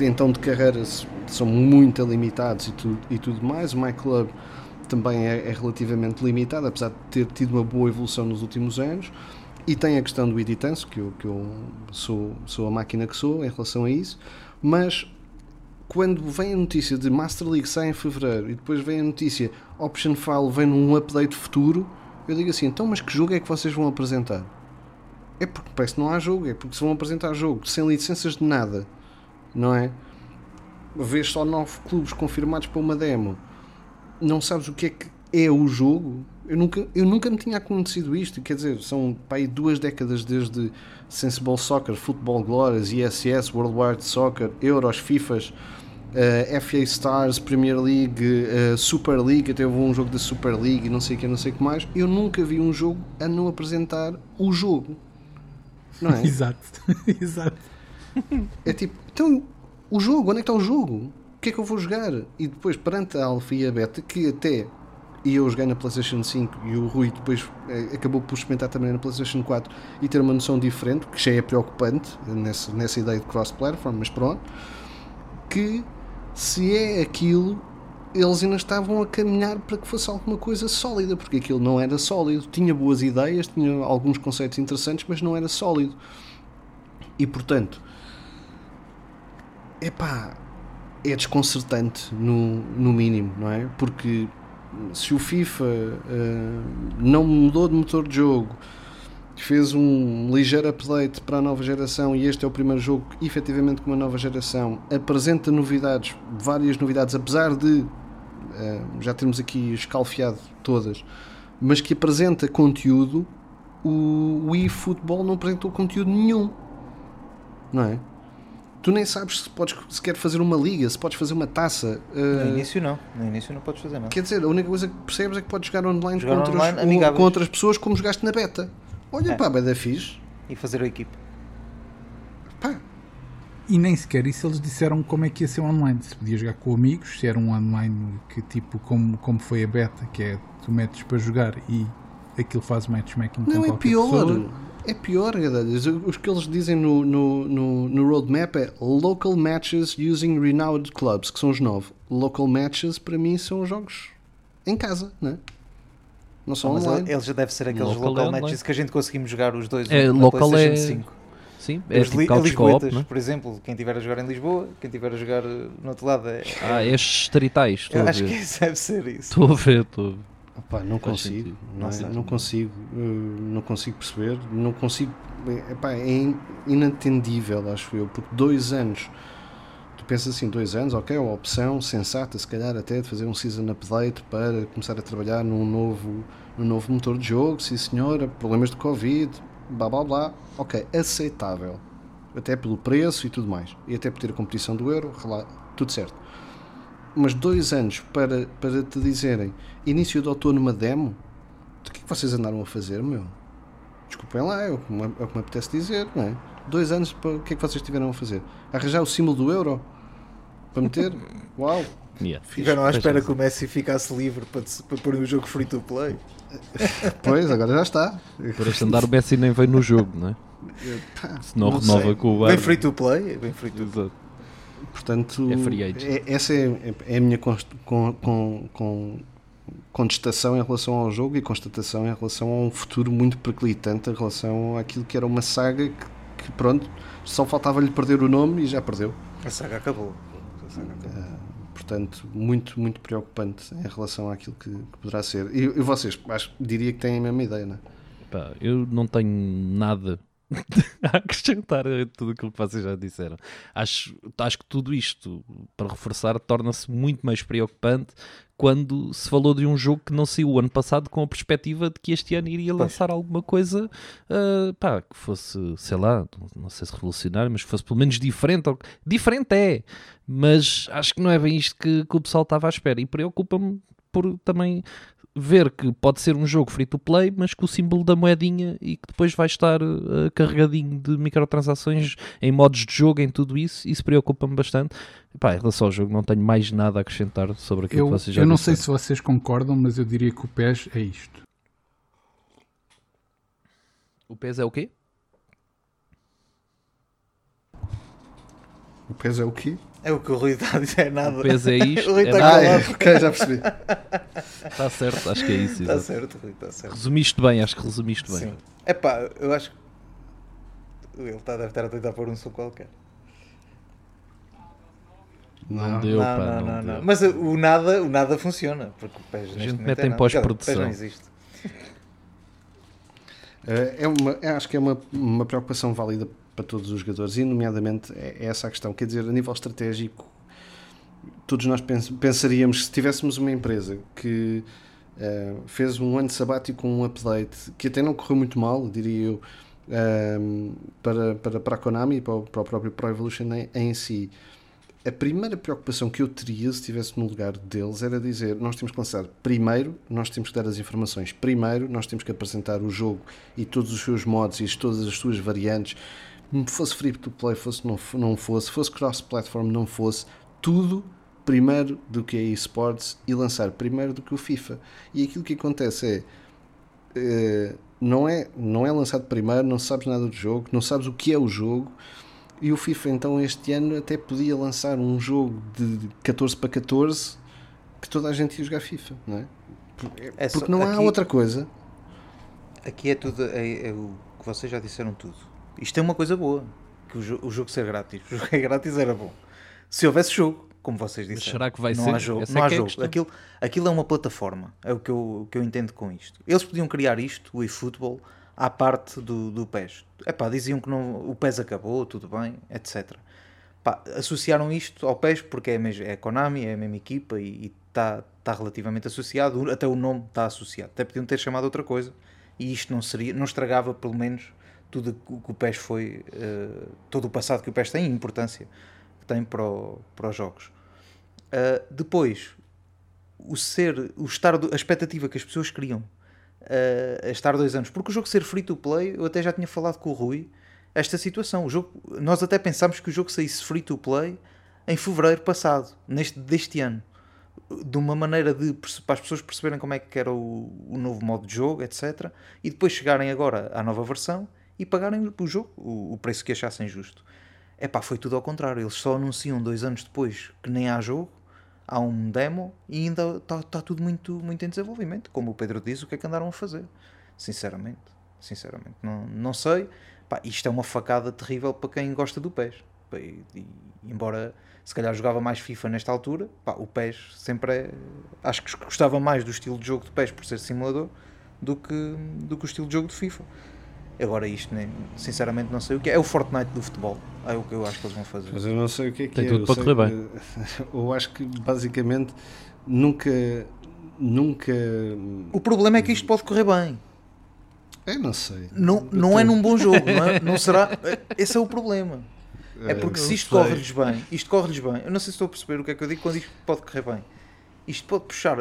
então de carreira são muito limitados e tudo, e tudo mais. O My Club também é, é relativamente limitado, apesar de ter tido uma boa evolução nos últimos anos. E tem a questão do editance, que eu, que eu sou, sou a máquina que sou em relação a isso, mas quando vem a notícia de Master League sai em fevereiro e depois vem a notícia Option File vem num update futuro, eu digo assim: então, mas que jogo é que vocês vão apresentar? É porque parece que não há jogo, é porque se vão apresentar jogo sem licenças de nada, não é? Vês só nove clubes confirmados para uma demo, não sabes o que é que é o jogo, eu nunca, eu nunca me tinha acontecido isto, quer dizer, são pá, aí duas décadas desde Sensible Soccer, Football Glorious, ISS, World Wide Soccer, Euros, FIFAs, uh, eh, FA Stars, Premier League, uh, Super League, até houve um jogo da Super League e não sei o que, não sei o que mais. Eu nunca vi um jogo a não apresentar o jogo. Não é? Exato, exato. É tipo, então, o jogo, onde é que está o jogo? O que é que eu vou jogar? E depois, perante a Alpha e a Beta, que até e eu joguei na PlayStation 5 e o Rui depois eh, acabou por experimentar também na PlayStation 4 e ter uma noção diferente, que já é preocupante nessa, nessa ideia de cross-platform, mas pronto, que se é aquilo, eles ainda estavam a caminhar para que fosse alguma coisa sólida, porque aquilo não era sólido, tinha boas ideias, tinha alguns conceitos interessantes, mas não era sólido. E portanto, epá, é desconcertante no, no mínimo, não é? Porque se o FIFA eh, não mudou de motor de jogo, fez um ligeiro update para a nova geração e este é o primeiro jogo efetivamente com uma nova geração, apresenta novidades, várias novidades, apesar de eh, já termos aqui escalfiado todas, mas que apresenta conteúdo, o, o eFootball não apresentou conteúdo nenhum. Não é? Tu nem sabes se podes sequer fazer uma liga, se podes fazer uma taça. eh, No início não, no início não podes fazer nada. Quer dizer, a única coisa que percebes é que podes jogar online, Jogar com, outras, online, amigáveis. com outras pessoas como jogaste na beta. Olha, É. pá, bada fixe. E fazer a equipe. Pá, E nem sequer isso eles disseram como é que ia ser online. Se podia jogar com amigos, se era um online que tipo como, como foi a beta, que é tu metes para jogar e aquilo faz matchmaking com não, é qualquer pior. pessoa. É pior, gadalhas. Os que eles dizem no, no, no, no roadmap é local matches using renowned clubs, que são os nove. Local matches, para mim, são jogos em casa, não é? Não são online. ele já deve ser aqueles Local local, é online. matches que a gente conseguimos jogar os dois É, na local PlayStation é- 5. Sim, é Os tipo Lisboetas, não é? por exemplo, quem estiver a jogar em Lisboa, quem estiver a jogar eh, no outro lado é. Ah, estes distritais, estou acho que deve ser isso. Estou a ver, estou a ver. Opá, não consigo, não, é? não consigo, eh, não consigo perceber, não consigo, é, epá, é in- inatendível, acho eu, porque dois anos, tu pensas assim, dois anos, ok, é uma opção sensata, se calhar até de fazer um season update para começar a trabalhar num novo, num novo motor de jogo, sim senhora, problemas de Covid, blá blá blá, ok, aceitável, até pelo preço e tudo mais, e até por ter a competição do Euro, tudo certo mas dois anos para, para te dizerem início de outono uma demo, o que é que vocês andaram a fazer, meu? Desculpem lá, é o que me, é o que me apetece dizer, não é? Dois anos para o que é que vocês estiveram a fazer? Arranjar o símbolo do euro para meter? Uau! Yeah. Estiveram à espera razão. que o Messi ficasse livre para, para pôr o jogo free to play. Pois, agora já está. Por este andar o Messi nem veio no jogo, não é? Se não, não renova sei. com o Bem Bayern. free to play, bem free to play. Exato. Portanto, É é- essa é, é a minha const- com, com, com contestação em relação ao jogo e constatação em relação a um futuro muito periclitante em relação àquilo que era uma saga que, que, pronto, só faltava-lhe perder o nome e já perdeu. A saga acabou. A saga acabou. Portanto, muito, muito preocupante em relação àquilo que, que poderá ser. E, e vocês, acho, diria que têm a mesma ideia, não é? Eu não tenho nada a acrescentar a tudo aquilo que vocês já disseram. Acho, acho que tudo isto, para reforçar, torna-se muito mais preocupante quando se falou de um jogo que não saiu o ano passado com a perspectiva de que este ano iria lançar alguma coisa ah, pá, que fosse, sei lá, não- não sei se revolucionário, mas que fosse pelo menos diferente. ou- Diferente é, mas acho que não é bem isto que, que o pessoal estava à espera e preocupa-me por também ver que pode ser um jogo free to play, mas com o símbolo da moedinha e que depois vai estar eh, carregadinho de microtransações em modos de jogo, em tudo isso. Isso preocupa-me bastante. Pá, em relação ao jogo, não tenho mais nada a acrescentar sobre aquilo Eu, que vocês já eu não sei se vocês concordam, mas eu diria que o PES é isto. O PES é o quê? O peso é o quê? É o que o Rui está a dizer, é nada. O PES é isto? O Rui é está nada. Ah, é, calado. ok, já percebi. Está certo, acho que é isso. Está certo, Rui, está certo. Resumiste bem, acho que resumiste bem. Sim. É pá, eu acho que. Ele está, deve estar a tentar pôr um som qualquer. Não deu, não, pá, não, não, não, deu. não. Mas o nada, o nada funciona. Porque o PES neste gente momento mete é em pós-produção. Não existe. Eh, É uma, é- acho que é uma, uma preocupação válida para todos os jogadores, e nomeadamente é é essa a questão. Quer dizer, a nível estratégico, todos nós pens- pensaríamos que se tivéssemos uma empresa que eh, fez um ano sabático com um update que até não correu muito mal, diria eu, ehm, para, para, para a Konami e para o, para o próprio Pro Evolution em, em si. A primeira preocupação que eu teria se estivesse no lugar deles era dizer: nós temos que lançar primeiro, nós temos que dar as informações primeiro, nós temos que apresentar o jogo e todos os seus modos e todas as suas variantes, fosse free to play, fosse não, não fosse, fosse cross-platform, não fosse, tudo primeiro do que a eSports e lançar primeiro do que o FIFA. E aquilo que acontece é. eh, não é, não é lançado primeiro, não sabes nada do jogo, não sabes o que é o jogo, e o FIFA então este ano até podia lançar um jogo de 14 para 14 que toda a gente ia jogar FIFA, não é? Porque, É só- porque não há aqui- outra coisa. Aqui é tudo, é, é o que vocês já disseram tudo. Isto é uma coisa boa, que o, jo- o jogo ser grátis. O jogo é grátis era bom. Se houvesse jogo, como vocês disseram. será que vai não ser? Há jogo, Essa não é há é jogo. questão. Aquilo, aquilo é uma plataforma, é o que eu, o que eu entendo com isto. Eles podiam criar isto, o eFootball, à parte do, do PES. Epá, diziam que não, o PES acabou, tudo bem, etc. Pá, associaram isto ao PES porque é, a mes- é a Konami, é a mesma equipa e está tá relativamente associado, até o nome está associado. Até podiam ter chamado outra coisa e isto não seria, não estragava pelo menos tudo que o PES foi, eh, todo o passado que o PES tem a importância que tem para, o- para os jogos. Uh, depois, o ser, o estar, a expectativa que as pessoas criam uh, a estar dois anos, porque o jogo ser free to play, eu até já tinha falado com o Rui esta situação. O jogo, nós até pensámos que o jogo saísse free to play em fevereiro passado, neste, deste ano, de uma maneira de para as pessoas perceberem como é que era o, o novo modo de jogo, etc. E depois chegarem agora à nova versão e pagarem o jogo, o, o preço que achassem justo. É pá, foi tudo ao contrário. Eles só anunciam dois anos depois que nem há jogo, há um demo e ainda está tá tudo muito, muito em desenvolvimento. Como o Pedro diz, o que é que andaram a fazer? Sinceramente, sinceramente, não, não sei. Pá, isto é uma facada terrível para quem gosta do PES. Pá, E, e- embora se calhar jogava mais FIFA nesta altura, pá, o PES sempre é. Acho que gostava mais do estilo de jogo de PES por ser simulador do que, do que o estilo de jogo de FIFA. Agora isto, nem, sinceramente, não sei o que é. É o Fortnite do futebol. É o que eu acho que eles vão fazer. Mas eu não sei o que é que Tem é. tudo eu para correr que- Eu acho que basicamente nunca. Nunca. O problema é que isto pode correr bem. Eu não sei. Não, não é num bom jogo, não, é? não será. Esse é o problema. É porque não se isto corre-lhes bem, isto corre-lhes bem, eu não sei se estou a perceber o que é que eu digo quando isto pode correr bem. Isto pode puxar.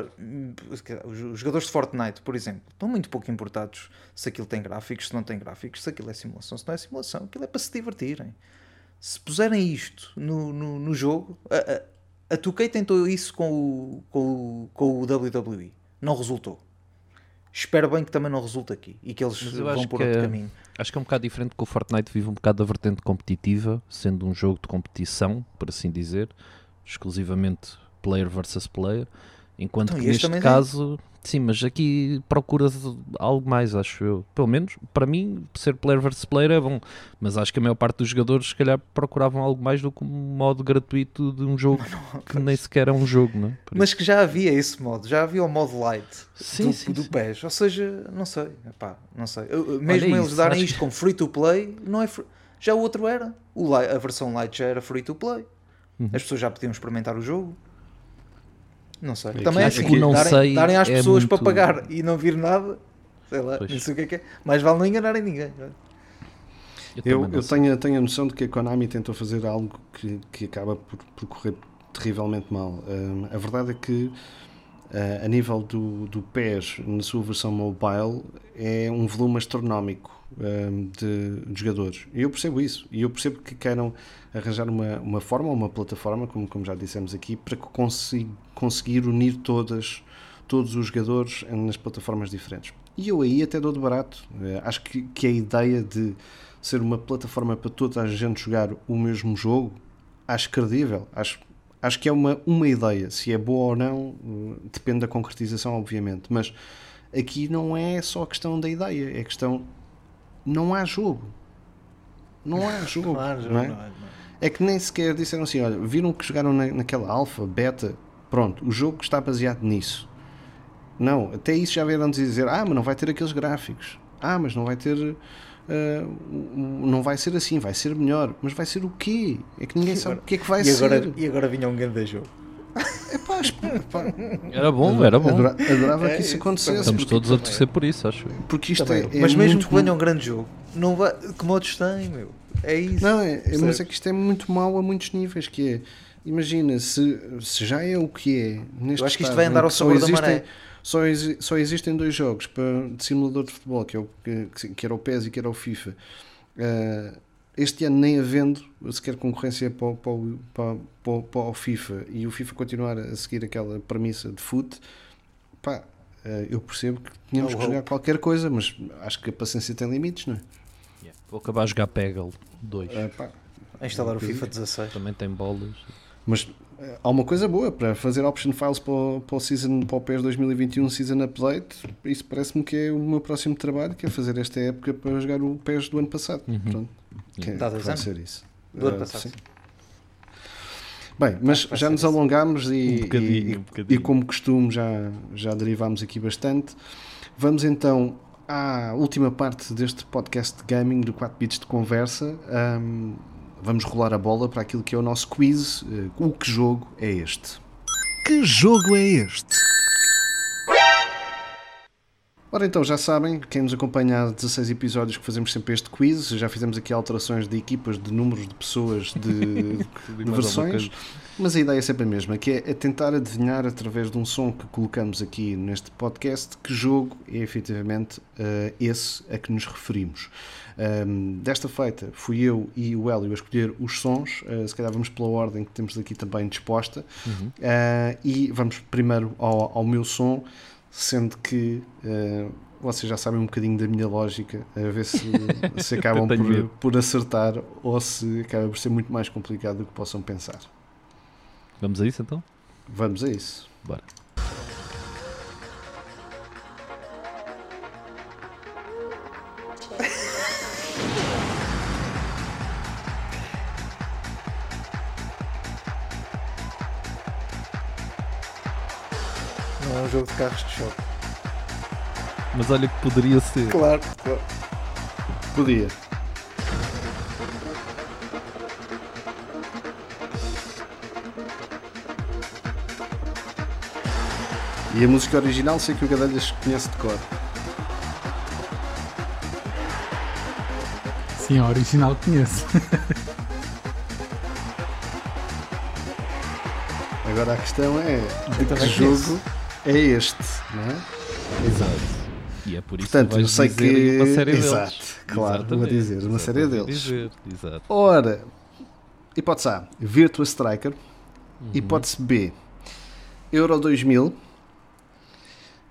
Os jogadores de Fortnite, por exemplo, estão muito pouco importados se aquilo tem gráficos, se não tem gráficos, se aquilo é simulação, se não é simulação, aquilo é para se divertirem. Se puserem isto no, no, no jogo, a, a, a 2K tentou isso com o, com, o, com o WWE, não resultou. Espero bem que também não resulte aqui e que eles vão por outro é- caminho. Acho que é um bocado diferente que o Fortnite vive um bocado da vertente competitiva, sendo um jogo de competição, por assim dizer, exclusivamente player versus player, enquanto Então, que este neste caso, sim, mas aqui procura-se algo mais, acho eu. Pelo menos, para mim, ser player versus player é bom, mas acho que a maior parte dos jogadores, se calhar, procuravam algo mais do que um modo gratuito de um jogo que nem sequer é um jogo, não é? Por Mas que já havia esse modo, já havia o modo light Sim, do, sim, do sim. PES. Ou seja, não sei, epá, não sei. Eu- mesmo Olha eles isso, darem isto que- como free to play, não é free- já o outro era. O a versão light já era free to play. Uhum. As pessoas já podiam experimentar o jogo. Não sei. Aqui- Também é assim, o não darem, sei darem às é pessoas para muito- pagar e não vir nada, sei lá, Pois. não sei o que é que é. Mais vale não enganarem ninguém. Eu, Eu, eu sei. tenho, tenho a noção de que a Konami tentou fazer algo que, que acaba por, por correr terrivelmente mal. Hum, a verdade é que, ah, a nível do, do PES, na sua versão mobile, é um volume astronómico hum, de, de jogadores. E eu percebo isso. E eu percebo que queiram arranjar uma, uma forma, uma plataforma, como, como já dissemos aqui, para consi- conseguir unir todas, todos os jogadores nas plataformas diferentes. E eu aí até dou de barato. Eh, Acho que, que a ideia de ser uma plataforma para toda a gente jogar o mesmo jogo, acho credível. Acho, acho que é uma, uma ideia. Se é boa ou não, eh, depende da concretização, obviamente. Mas aqui não é só a questão da ideia, é questão. Não há jogo. Não há jogo. não é? É que nem sequer disseram assim: olha, viram que jogaram na, naquela alfa, beta, pronto, o jogo está baseado nisso. Não, até isso já vieram dizer: ah, mas não vai ter aqueles gráficos, ah, mas não vai ter. o- não vai ser assim, vai ser melhor, mas vai ser o quê? É que ninguém sabe o que é que vai E agora, ser. e agora vinha um grande jogo. Epá, epá, Era bom, era bom. adora- adorava É, que isso isso acontecesse. Estamos todos a torcer por isso, acho eu. porque isto é, é Mas mesmo que venha um grande jogo, não vai, que modos tem, meu? É isso. Não, é, é- mas é que isto é muito mau a muitos níveis, que é, imagina, se, se já é o que é, neste Eu acho que isto estado vai andar ao sabor da existem, maré. Só, exi- só existem dois jogos para, de simulador de futebol, que, é o, que, que era o PES e que era o FIFA. Ah, este ano nem havendo sequer concorrência para, o- para, para, para, o- para o FIFA e o FIFA continuar a seguir aquela premissa de foot, pá, ah, eu percebo que tínhamos Oh, que jogar qualquer coisa, mas acho que a paciência tem limites, não é? Vou acabar a jogar Peggle 2. Ah, pá, A instalar o FIFA 16. Também tem bolas. Mas eh, há uma coisa boa para fazer option files para o, para o, season, para o PES 2021 Season Update. Isso parece-me que é o meu próximo trabalho, que é fazer esta época para jogar o PES do ano passado. Pronto. Que, que vai ser isso. Do ano Ah, passado. sim. Bem, mas vai já nos alongámos e, Um bocadinho, e- um bocadinho. e como costume já, já derivámos aqui bastante. Vamos então à última parte deste podcast de gaming do 4 bits de conversa. Ahm, vamos rolar a bola para aquilo que é o nosso quiz. Eh, o que jogo é este? Que jogo é este? Ora então, já sabem, quem nos acompanha há 16 episódios que fazemos sempre este quiz, já fizemos aqui alterações de equipas, de números de pessoas, de, de versões, mas a ideia é sempre a mesma, que é, é tentar adivinhar através de um som que colocamos aqui neste podcast que jogo é efetivamente eh, esse a que nos referimos. Ahm, desta feita fui eu e o Hélio a escolher os sons, eh, se calhar vamos pela ordem que temos aqui também disposta, Ah, e vamos primeiro ao, ao meu som, sendo que eh, vocês já sabem um bocadinho da minha lógica, a ver se, se acabam por, por acertar ou se acaba por ser muito mais complicado do que possam pensar. Vamos a isso então? Vamos a isso. Bora. Jogo de carros de choque. Mas olha que poderia ser. Claro, claro. Podia. E a música original sei que o Gadelhas conhece de cor. Sim, a original conheço. Agora a questão é de que também jogo é este, não é? Exato. E é por isso Portanto, que eu sei dizer que- uma série deles. Exato, claro, vou dizer uma série deles. dizer, Exato. Ora, hipótese A, Virtua Striker. Uhum. Hipótese B, Euro 2000.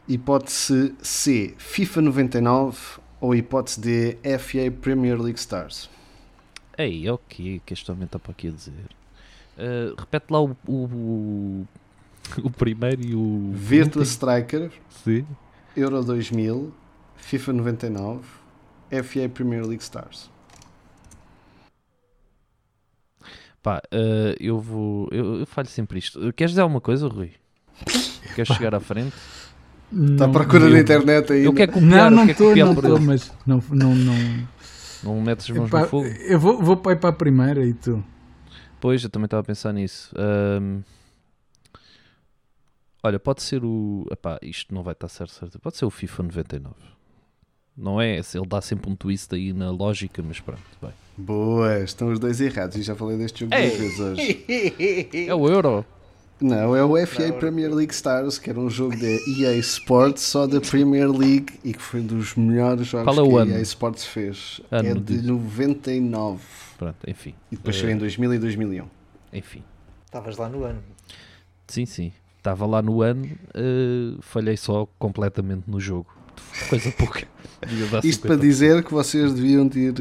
Hipótese C, FIFA 99. Ou hipótese D, FA Premier League Stars. Ei, é o que que este homem está para aqui a dizer? Uh, repete lá o, o, o, o primeiro e o. Virtua último. Striker, Sim. Euro 2000, FIFA 99, FA Premier League Stars. Pá, uh, eu vou. Eu, eu falho sempre isto. Queres dizer alguma coisa, Rui? Queres chegar à frente? Está à Não- procura na internet aí. Eu quero Não, copiar, não quero estou, não estou, mas não, não, não. Não metes as mãos Epá, no fogo? eu vou, vou para, ir para a primeira e tu. Pois, eu também estava a pensar nisso. Ahm, olha, pode ser o. Epá, isto não vai estar certo, certo. Pode ser o FIFA 99. Não é? Ele dá sempre um twist aí na lógica, mas pronto. Bem. Boa, estão os dois errados. E já falei deste jogo duas vezes hoje. É o Euro. Não, é o FA Premier League Stars, que era um jogo da EA Sports, só da Premier League e que foi um dos melhores jogos Qual é o que a? EA Sports fez. Ano é de diz. 99 Pronto, enfim. e depois saiu em 2000 e 2001. Enfim. Estavas lá no ano. Sim, sim. Estava lá no ano, eh, falhei só completamente no jogo. Coisa pouca. Isto para 50%. dizer que vocês deviam de ir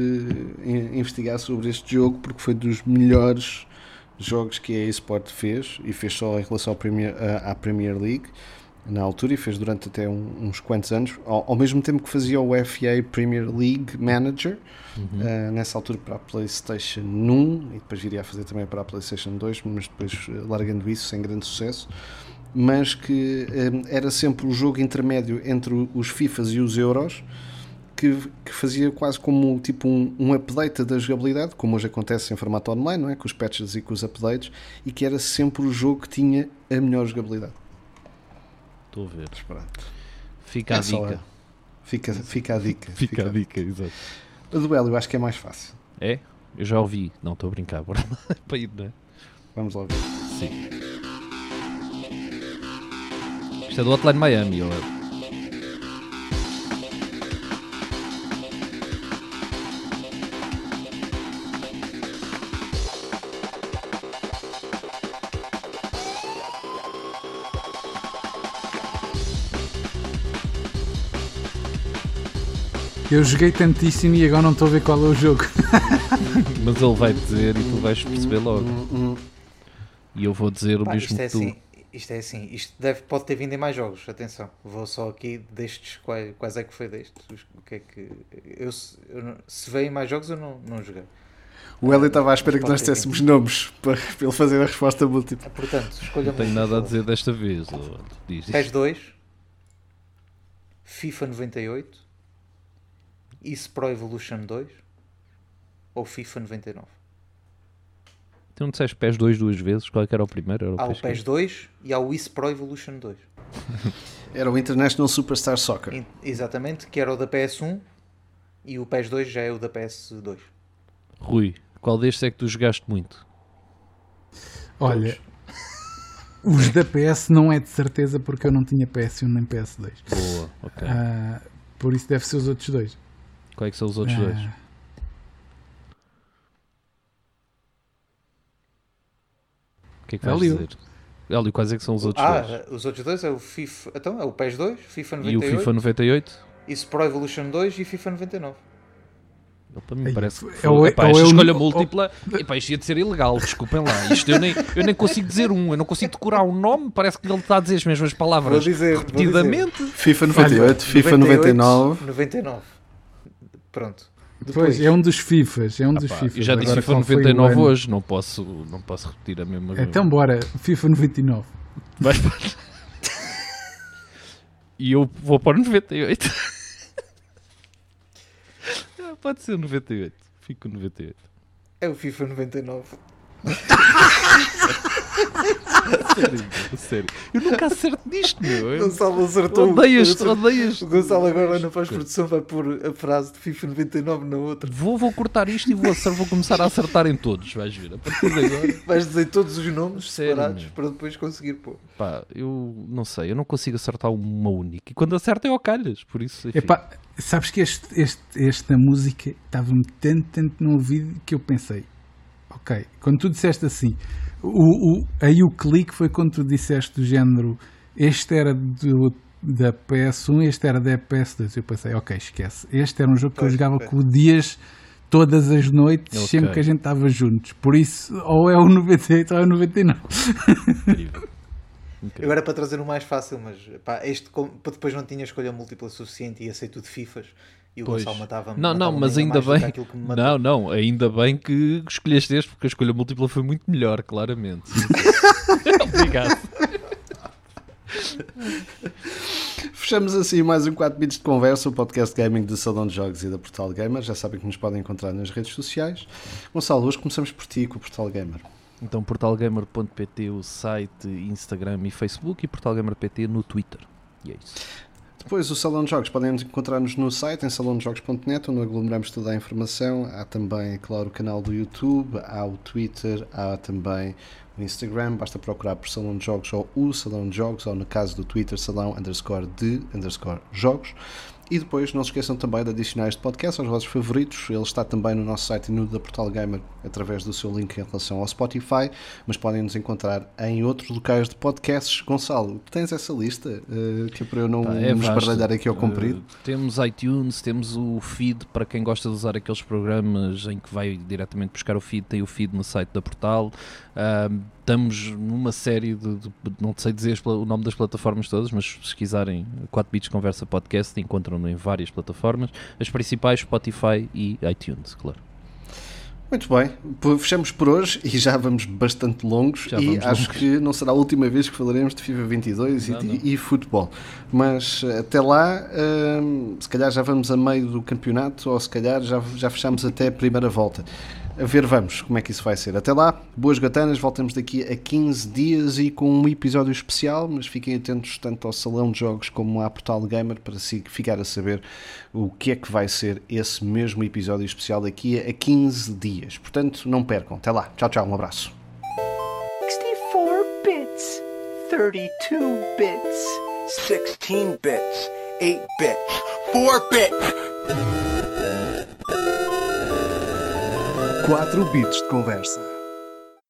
in- investigar sobre este jogo porque foi dos melhores jogos que a EA Sport fez e fez só em relação Premier- à à Premier League na altura e fez durante até um- uns quantos anos, ao, ao mesmo tempo que fazia o FA Premier League Manager, eh, nessa altura para a PlayStation 1 e depois viria a fazer também para a PlayStation 2, mas depois eh, largando isso sem grande sucesso. Mas que eh, era sempre o jogo intermédio entre os FIFAs e os Euros, que, que fazia quase como tipo um, um update da jogabilidade, como hoje acontece em formato online, não é? com os patches e com os updates, e que era sempre o jogo que tinha a melhor jogabilidade. Estou a ver. Mas pronto. Fica a É só dica. Fica, fica a dica. Fica a dica, exato. A duelo eu acho que é mais fácil. É? Eu já ouvi. Não, estou a brincar. Bora lá para ir, não é? Vamos lá ver. Sim. Isto é do Hotline Miami, ó. Eu joguei tantíssimo e agora não estou a ver qual é o jogo. Mas ele vai dizer e tu vais perceber logo. Hum, E eu vou dizer o Pá, mesmo isto é que tu. assim, isto é assim, isto deve, pode ter vindo em mais jogos, atenção. Vou só aqui destes, quais, quais é que foi destes? O que é que. Eu, se- eu se veio em mais jogos eu não, não joguei. O Hélio estava à espera que nós dessemos nomes para, para ele fazer a resposta múltipla. Portanto, escolha Não tenho nada a dizer desta vez. PES 2, FIFA 98, Isso Pro Evolution 2 ou FIFA 99. Tu não disseste PES 2 duas vezes? Qual é que era o primeiro? Era o Há o PES PES 2 e há o Isso Pro Evolution 2. Era o International Superstar Soccer. In- Exatamente, que era o da PS1 e o PES 2 já é o da PS2. Rui, qual destes é que tu jogaste muito? Olha, os da PS não é de certeza porque eu não tinha PS1 nem PS2. Boa, ok. Ah, por isso deve ser os outros dois. Qual é que são os outros dois? Ah, O que é que vais Hélio. dizer? Hélio, quais é que são os outros Ah, dois? os outros dois é o FIFA. Então é o PES 2, FIFA E o 98, FIFA 98? Isso Pro Evolution 2 e FIFA 99. Ele, para mim Aí, parece que é foi, o- epá, é é escolha o- múltipla epá, isto ia de ser ilegal, desculpem lá. Isto eu nem, eu nem consigo dizer um, eu não consigo decorar um nome, parece que ele está a dizer as mesmas palavras Vou dizer, vou repetidamente. FIFA 98, FIFA 99. 99. Pronto. Pois, é um dos FIFAs. É um dos Pá, FIFAs. eu já disse Agora, FIFA qual foi o 99 ano? hoje, não posso, não posso repetir a mesma coisa. Então bora, FIFA 99. Vais para- E eu vou para o 98. Ah, Pode ser 98. Fico com 98. É o FIFA 99. Sério, sério. Eu nunca acerto nisto, meu. Eu Gonçalo acertou. Odeias, odeias. O Gonçalo agora na pós-produção vai pôr a frase de FIFA 99 na outra. Vou, vou cortar isto e vou, acer- vou começar a acertar em todos, vais ver. A partir de agora. Vais dizer todos os nomes Sério, separados meu. para depois conseguir pôr. Pá, eu não sei, eu não consigo acertar uma única. E quando acerto é ao calhas, por isso. enfim. Epá, sabes que este, este, esta música estava-me tanto, tanto no ouvido que eu pensei, ok, quando tu disseste assim, o, o- aí o clique foi quando tu disseste do género, este era do, da PS1, este era da PS2. Eu pensei, ok, esquece. Este era um jogo que eu jogava com o Dias todas as noites, Ok. sempre que a gente estava juntos. Por isso, ou é o 98 ou é o 99. Incrível. Eu era para trazer o mais fácil, mas pá, este depois não tinha escolha múltipla suficiente e ser tudo FIFAs. E o Pois. Gonçalo matava-me. Não, não, matava-me mas ainda bem. Não, não, ainda bem que escolheste este, porque a escolha múltipla foi muito melhor, claramente. Obrigado. Fechamos assim mais um 4 bits de conversa, o podcast gaming do Salão de Jogos e da Portal Gamer. Já sabem que nos podem encontrar nas redes sociais. Gonçalo, hoje começamos por ti com o Portal Gamer. Então, portalgamer.pt, o site, Instagram e Facebook, e portalgamer.pt no Twitter. E é isso. Depois, o Salão de Jogos, podem encontrar-nos no site, em salãodejogos.net, onde aglomeramos toda a informação. Há também, claro, o canal do YouTube, há o Twitter, há também o Instagram. Basta procurar por Salão de Jogos ou o Salão de Jogos, ou no caso do Twitter, salão underscore de underscore jogos. E depois, não se esqueçam também de adicionar este podcast aos vossos favoritos. Ele está também no nosso site e no da Portal Gamer, através do seu link em relação ao Spotify, mas podem nos encontrar em outros locais de podcasts. Gonçalo, tens essa lista? eh, que é para eu não é me vasto. esbaralhar aqui ao comprido? Uh, temos iTunes, temos o feed para quem gosta de usar aqueles programas em que vai diretamente buscar o feed, tem o feed no site da Portal. Uh, estamos numa série de, de- não sei dizer o nome das plataformas todas, mas se pesquisarem 4 Bits Conversa Podcast encontram-no em várias plataformas, as principais Spotify e iTunes, claro. Muito bem, fechamos por hoje e já vamos bastante longos Já e acho longos. que não será a última vez que falaremos de FIFA 22 e, Não, de- não. e futebol. Mas eh, até lá, hum, se calhar já vamos a meio do campeonato ou se calhar já, já fechamos até a primeira volta. A ver, vamos como é que isso vai ser. Até lá, boas gatanas, voltamos daqui a 15 dias e com um episódio especial, mas fiquem atentos tanto ao Salão de Jogos como à Portal Gamer para ficar a saber o que é que vai ser esse mesmo episódio especial daqui a 15 dias. Portanto, não percam. Até lá. Tchau, tchau. Um abraço. 64 bits, 32 bits, 16 bits, 8 bits, 4 bits. 4 bits de conversa.